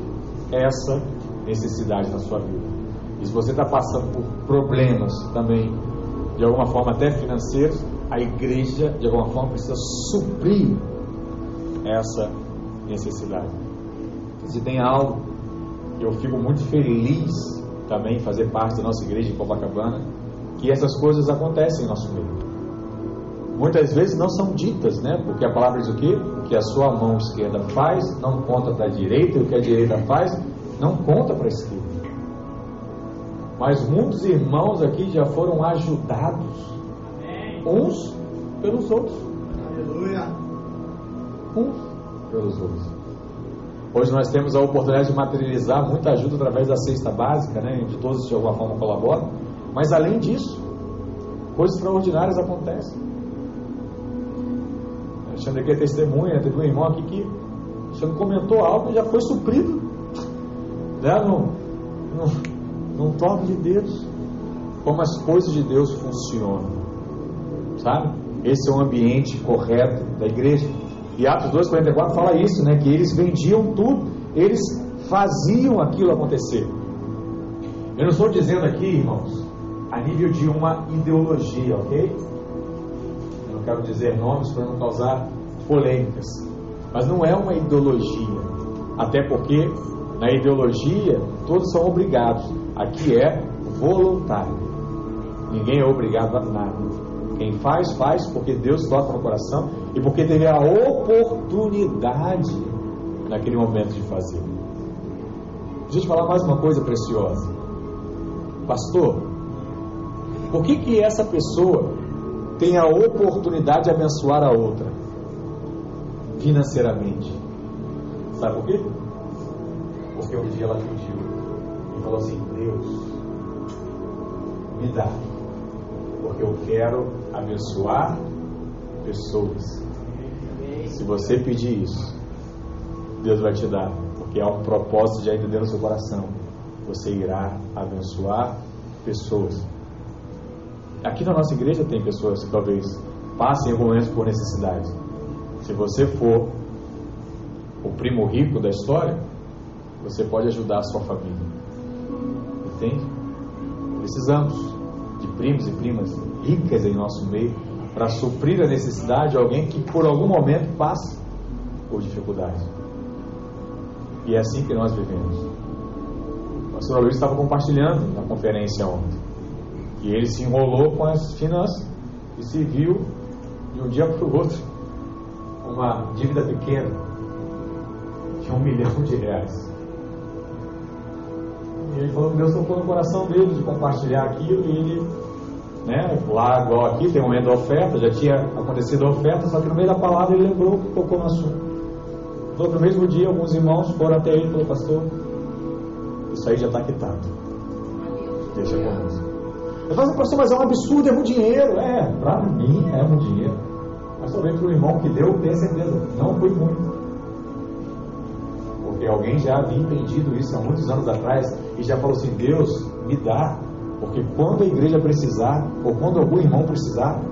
essa necessidade na sua vida. E se você está passando por problemas também, de alguma forma até financeiros, a igreja de alguma forma precisa suprir essa necessidade. Se tem algo eu fico muito feliz também fazer parte da nossa igreja em Copacabana, que essas coisas acontecem em nosso meio muitas vezes não são ditas, né? Porque a palavra diz o quê? O que a sua mão esquerda faz não conta para a direita, e o que a direita faz não conta para a esquerda. Mas muitos irmãos aqui já foram ajudados uns pelos outros. Aleluia. Uns pelos outros. Hoje nós temos a oportunidade de materializar muita ajuda através da cesta básica, né? De todos de alguma forma colaboram. Mas além disso, coisas extraordinárias acontecem. Alexandre aqui é testemunha, teve um irmão aqui que Alexandre comentou algo e já foi suprido. Né? No, no, num toque de Deus. Como as coisas de Deus funcionam. Sabe? Esse é o ambiente correto da igreja. E Atos 2,44 fala isso, né? Que eles vendiam tudo, eles faziam aquilo acontecer. Eu não estou dizendo aqui, irmãos, a nível de uma ideologia, ok? Eu não quero dizer nomes para não causar polêmicas. Mas não é uma ideologia. Até porque Na ideologia, todos são obrigados. Aqui é voluntário. Ninguém é obrigado a nada. Quem faz, faz porque Deus toca no coração e porque teve a oportunidade naquele momento de fazer. Deixa eu te falar mais uma coisa preciosa. Pastor, por que que essa pessoa tem a oportunidade de abençoar a outra financeiramente? Sabe por quê? Porque um dia ela pediu e falou assim: Deus, me dá, porque eu quero abençoar pessoas. Se você pedir isso, Deus vai te dar, porque há um propósito já entender no seu coração. Você irá abençoar pessoas. Aqui na nossa igreja tem pessoas que talvez passem algum momento por necessidade. Se você for o primo rico da história, você pode ajudar a sua família. Entende? Precisamos de primos e primas ricas em nosso meio para suprir a necessidade de alguém que por algum momento passa por dificuldade. E é assim que nós vivemos. O pastor Luiz estava compartilhando na conferência ontem. E ele se enrolou com as finanças e se viu de um dia para o outro uma dívida pequena de um milhão de reais. E ele falou que Deus tocou no coração dele de compartilhar aquilo e ele, né, lá igual aqui, tem um momento da oferta, já tinha acontecido a oferta, só que no meio da palavra ele lembrou que tocou no assunto. Então, no mesmo dia, alguns irmãos foram até ele e falaram, pastor, isso aí já está quitado. Deixa conosco. Eu falo pastor, mas é um absurdo, é muito dinheiro. É, para mim é muito dinheiro. Mas talvez para o irmão que deu, tenha certeza, não foi muito. Porque alguém já havia entendido isso há muitos anos atrás e já falou assim: Deus, me dá. Porque quando a igreja precisar, ou quando algum irmão precisar,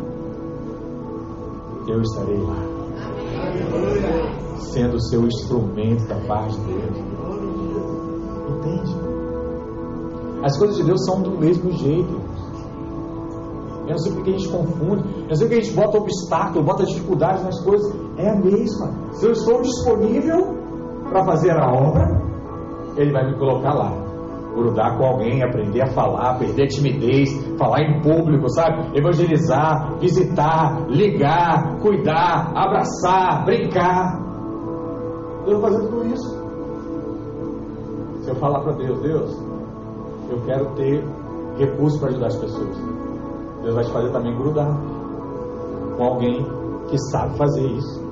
eu estarei lá. Sendo seu instrumento da paz de Deus. Entende? As coisas de Deus são do mesmo jeito. Eu não sei porque a gente confunde. Eu não sei porque a gente bota obstáculo, bota dificuldades nas coisas. É a mesma. Se eu estou disponível para fazer a obra, Ele vai me colocar lá. Grudar com alguém, aprender a falar, perder a timidez, falar em público, sabe? Evangelizar, visitar, ligar, cuidar, abraçar, brincar. Eu vou fazer tudo isso. Se eu falar para Deus, Deus, eu quero ter recursos para ajudar as pessoas. Deus vai te fazer também grudar com alguém que sabe fazer isso.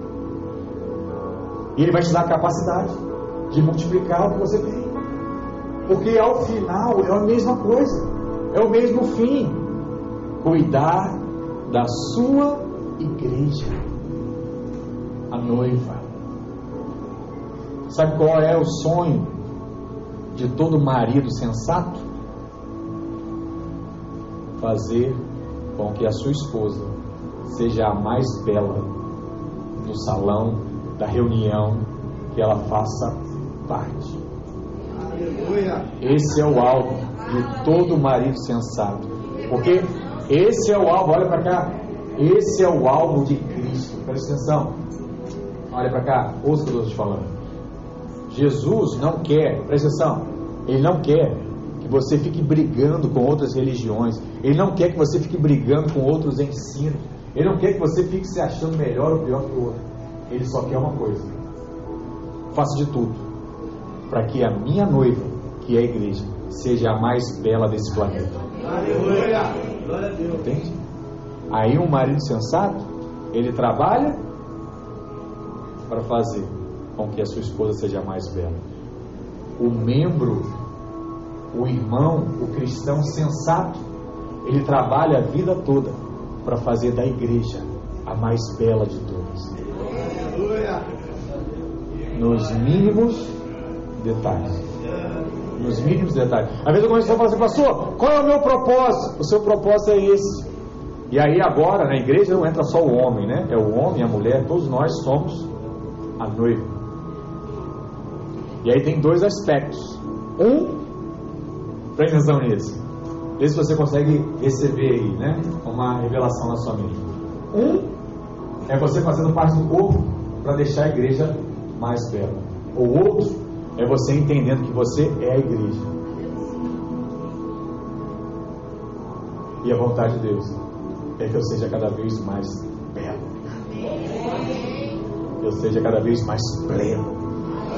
E Ele vai te dar a capacidade de multiplicar o que você tem. Porque ao final é a mesma coisa, é o mesmo fim. Cuidar da sua igreja, a noiva. Sabe qual é o sonho de todo marido sensato? Fazer com que a sua esposa seja a mais bela no salão da reunião que ela faça parte. Esse é o alvo de todo marido sensato. Porque esse é o alvo, olha para cá. Esse é o alvo de Cristo. Presta atenção. Olha para cá, ouça o que eu estou te falando. Jesus não quer, presta atenção, Ele não quer que você fique brigando com outras religiões. Ele não quer que você fique brigando com outros ensinos. Ele não quer que você fique se achando melhor ou pior que o outro. Ele só quer uma coisa: faça de tudo para que a minha noiva, que é a igreja, seja a mais bela desse planeta. Entende? Aí um marido sensato, ele trabalha para fazer com que a sua esposa seja a mais bela. O membro, o irmão, o cristão sensato, ele trabalha a vida toda para fazer da igreja a mais bela de todas. Nos mínimos detalhes. Nos mínimos detalhes. Às vezes eu começo a falar assim, pastor, qual é o meu propósito? O seu propósito é esse. E aí agora na igreja não entra só o homem, né? É o homem, a mulher, todos nós somos a noiva. E aí tem dois aspectos. Um, presta atenção nisso. Vê se você consegue receber aí, né? Uma revelação na sua mente. Um é você fazendo parte do corpo para deixar a igreja mais bela. O outro é você entendendo que você é a igreja. E a vontade de Deus é que eu seja cada vez mais belo. Que eu seja cada vez mais pleno.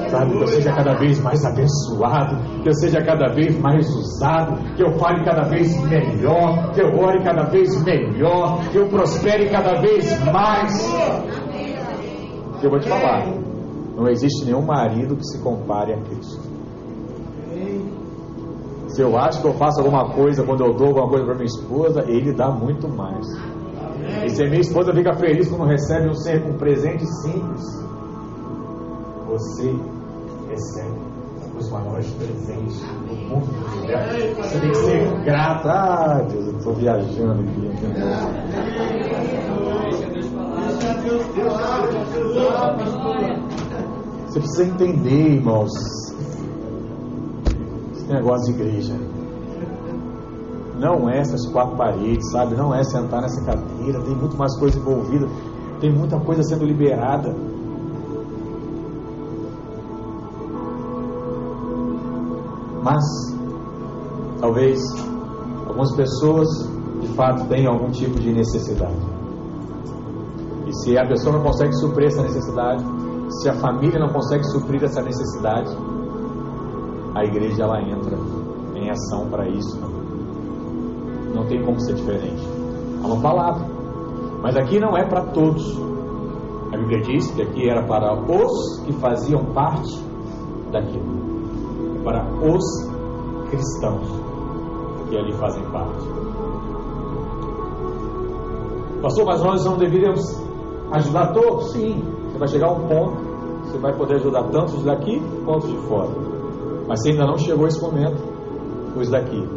Sabe, que eu seja cada vez mais abençoado, que eu seja cada vez mais usado, que eu fale cada vez melhor, que eu ore cada vez melhor, que eu prospere cada vez mais. Eu vou te falar, não existe nenhum marido que se compare a Cristo. Se eu acho que eu faço alguma coisa quando eu dou alguma coisa para minha esposa, ele dá muito mais. E se a minha esposa fica feliz quando recebe um, um presente simples, você recebe os maiores presentes do mundo. Você tem que ser grato. Ah, Deus, eu estou viajando aqui. Você precisa entender, irmãos, esse negócio de igreja. Não é essas quatro paredes, sabe? Não é sentar nessa cadeira. Tem muito mais coisa envolvida. Tem muita coisa sendo liberada. Mas, talvez, algumas pessoas de fato tenham algum tipo de necessidade. E se a pessoa não consegue suprir essa necessidade, se a família não consegue suprir essa necessidade, a igreja ela entra em ação para isso. Não tem como ser diferente. É uma palavra. Mas aqui não é para todos. A Bíblia diz que aqui era para os que faziam parte daquilo para os cristãos que ali fazem parte. Pastor, mas nós não deveríamos ajudar todos? Sim. Você vai chegar a um ponto, você vai poder ajudar tanto os daqui quanto de fora. Mas se ainda não chegou esse momento, os daqui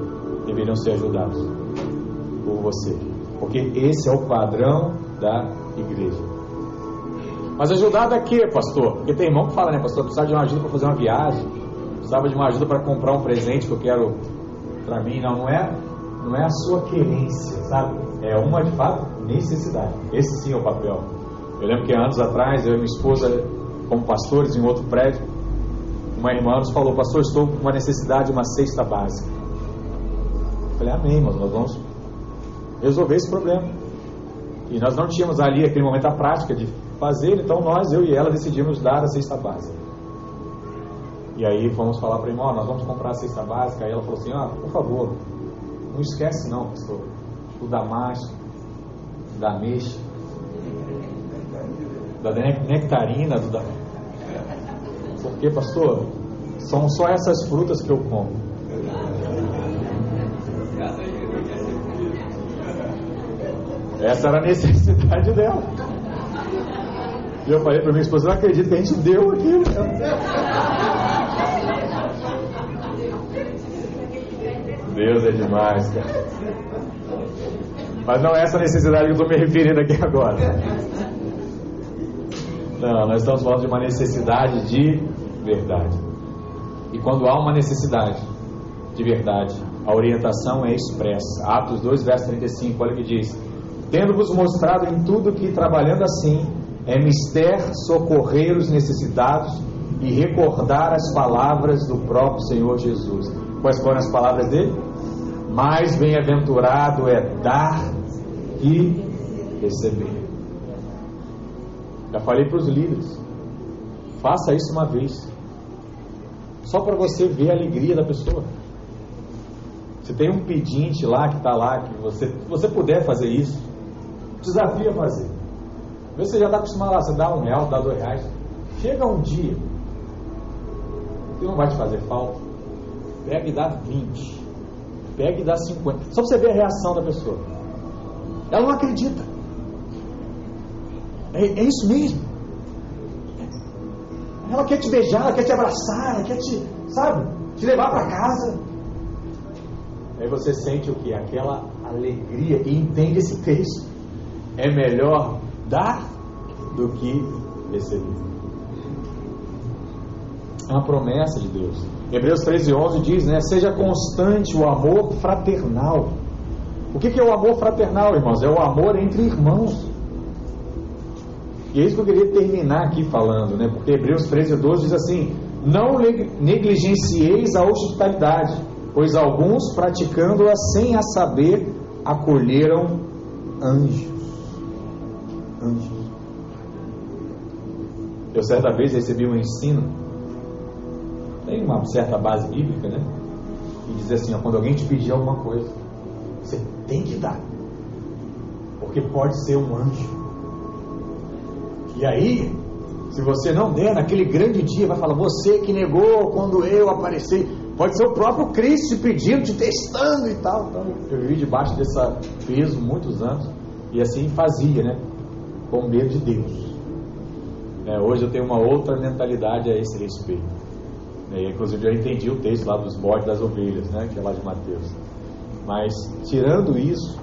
deveriam ser ajudados por você. Porque esse é o padrão da igreja. Mas ajudar daqui, pastor? Porque tem irmão que fala, né, pastor, precisa de uma ajuda para fazer uma viagem precisava de uma ajuda para comprar um presente que eu quero para mim. Não, não é, não é a sua querência, sabe? É uma de fato necessidade. Esse sim é o papel. Eu lembro que anos atrás, eu e minha esposa, como pastores em outro prédio, uma irmã nos falou: Pastor, estou com uma necessidade de uma cesta básica. Eu falei: Amém, mas nós vamos resolver esse problema. E nós não tínhamos ali aquele momento a prática de fazer, então nós, eu e ela, decidimos dar a cesta básica. E aí fomos falar para a irmã, nós vamos comprar a cesta básica. Aí ela falou assim, ah, por favor, não esquece não, pastor, o Damasco, da Mexa, da nectarina, do da... Porque, pastor, são só essas frutas que eu como. Essa era a necessidade dela. E eu falei para minha esposa, não acredito que a gente deu aqui. Deus é demais, cara. Mas não é essa necessidade que eu estou me referindo aqui agora. Não, nós estamos falando de uma necessidade de verdade. E quando há uma necessidade de verdade, a orientação é expressa. Atos 2, verso 35, olha o que diz: Tendo-vos mostrado em tudo que, trabalhando assim, é mister socorrer os necessitados e recordar as palavras do próprio Senhor Jesus. Quais foram as palavras dele? Mais bem-aventurado é dar que receber. Já falei para os líderes. Faça isso uma vez. Só para você ver a alegria da pessoa. Você tem um pedinte lá que está lá, que você, se você puder fazer isso, desafia fazer. Você já está acostumado lá, você dá um real, dá dois reais. Chega um dia, que não vai te fazer falta, pega e dá 20 pega e dá 50. Só para você ver a reação da pessoa. Ela não acredita. É, é isso mesmo. Ela quer te beijar, ela quer te abraçar, ela quer te, sabe, te levar para casa. Aí você sente o que? Aquela alegria e entende esse texto. É melhor dar do que receber. É uma promessa de Deus. Hebreus 13, 11 diz, né? Seja constante o amor fraternal. O que, é o amor fraternal, irmãos? É o amor entre irmãos. E é isso que eu queria terminar aqui falando, né? Porque Hebreus 13, 12 diz assim: Não negligencieis a hospitalidade, pois alguns, praticando-a sem a saber, acolheram anjos. Anjos. Eu certa vez recebi um ensino, tem uma certa base bíblica, né? E diz assim: ó, quando alguém te pedir alguma coisa, você tem que dar, porque pode ser um anjo. E aí, se você não der, naquele grande dia, vai falar: Você que negou quando eu apareci. Pode ser o próprio Cristo pedindo, te testando e tal. Então, eu vivi debaixo desse peso muitos anos. E assim fazia, né? Com medo de Deus. É, hoje eu tenho uma outra mentalidade a esse respeito. É, inclusive eu entendi o texto lá dos bodes das ovelhas, né? Que é lá de Mateus. Mas, tirando isso,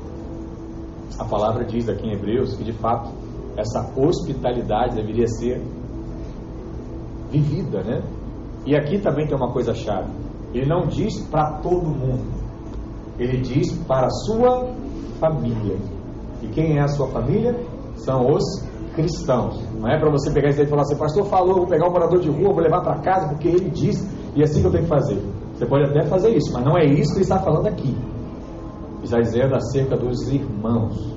a palavra diz aqui em Hebreus que de fato essa hospitalidade deveria ser vivida, né? E aqui também tem uma coisa chave. Ele não diz para todo mundo. Ele diz para a sua família. E quem é a sua família? São os cristãos. Não é para você pegar isso aí e falar assim, pastor falou, vou pegar um morador de rua, vou levar para casa porque ele disse e é assim que eu tenho que fazer. Você pode até fazer isso, mas não é isso que ele está falando aqui. Ele está dizendo acerca dos irmãos.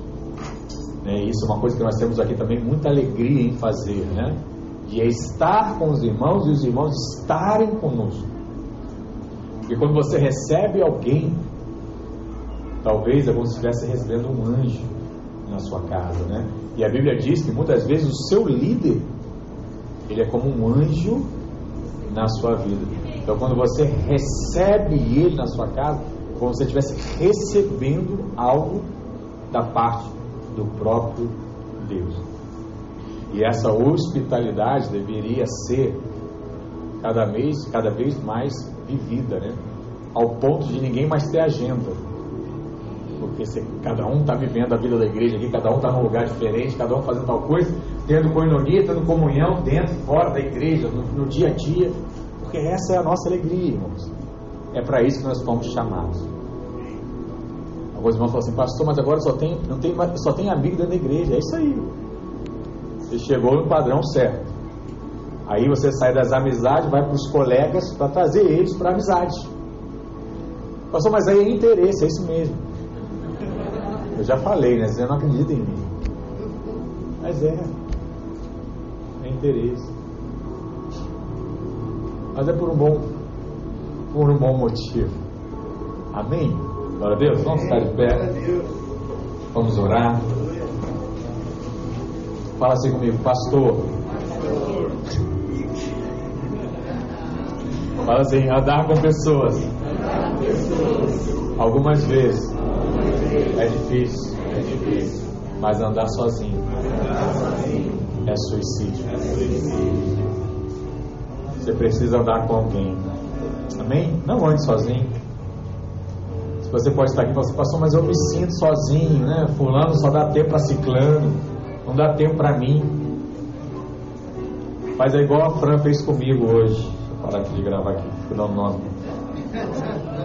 É, isso é uma coisa que nós temos aqui também muita alegria em fazer, né? De estar com os irmãos e os irmãos estarem conosco. Porque quando você recebe alguém, talvez é como se estivesse recebendo um anjo na sua casa, né? E a Bíblia diz que muitas vezes o seu líder, ele é como um anjo na sua vida. Então quando você recebe ele na sua casa, como se você estivesse recebendo algo da parte do próprio Deus. E essa hospitalidade deveria ser cada vez, cada vez mais vivida, né? Ao ponto de ninguém mais ter agenda. Porque se, cada um está vivendo a vida da igreja aqui, cada um está num lugar diferente, cada um fazendo tal coisa, tendo coinonia, tendo comunhão dentro, fora da igreja, no, no dia a dia. Porque essa é a nossa alegria, irmãos. É para isso que nós fomos chamados. Alguns irmãos falam assim, pastor, mas agora só tem, não tem, só tem amigo dentro da igreja. É isso aí. Você chegou no padrão certo. Aí você sai das amizades, vai para os colegas para trazer eles para a amizade. Pastor, mas aí é interesse, é isso mesmo. Eu já falei, né? Você não acredita em mim. Mas é. É interesse. Mas é por um bom, por um bom motivo. Amém? Glória a Deus. Vamos ficar de pé. Vamos orar. Fala assim comigo, pastor. Fala assim, andar com pessoas. Algumas vezes é difícil, mas andar sozinho é suicídio. Você precisa andar com alguém. Amém? Não ande sozinho. Você pode estar aqui e falar assim, pastor, mas eu me sinto sozinho, né? Fulano só dá tempo para ciclano, não dá tempo para mim. Mas é igual a Fran fez comigo hoje. Deixa eu parar aqui de gravar aqui, vou dar o nome.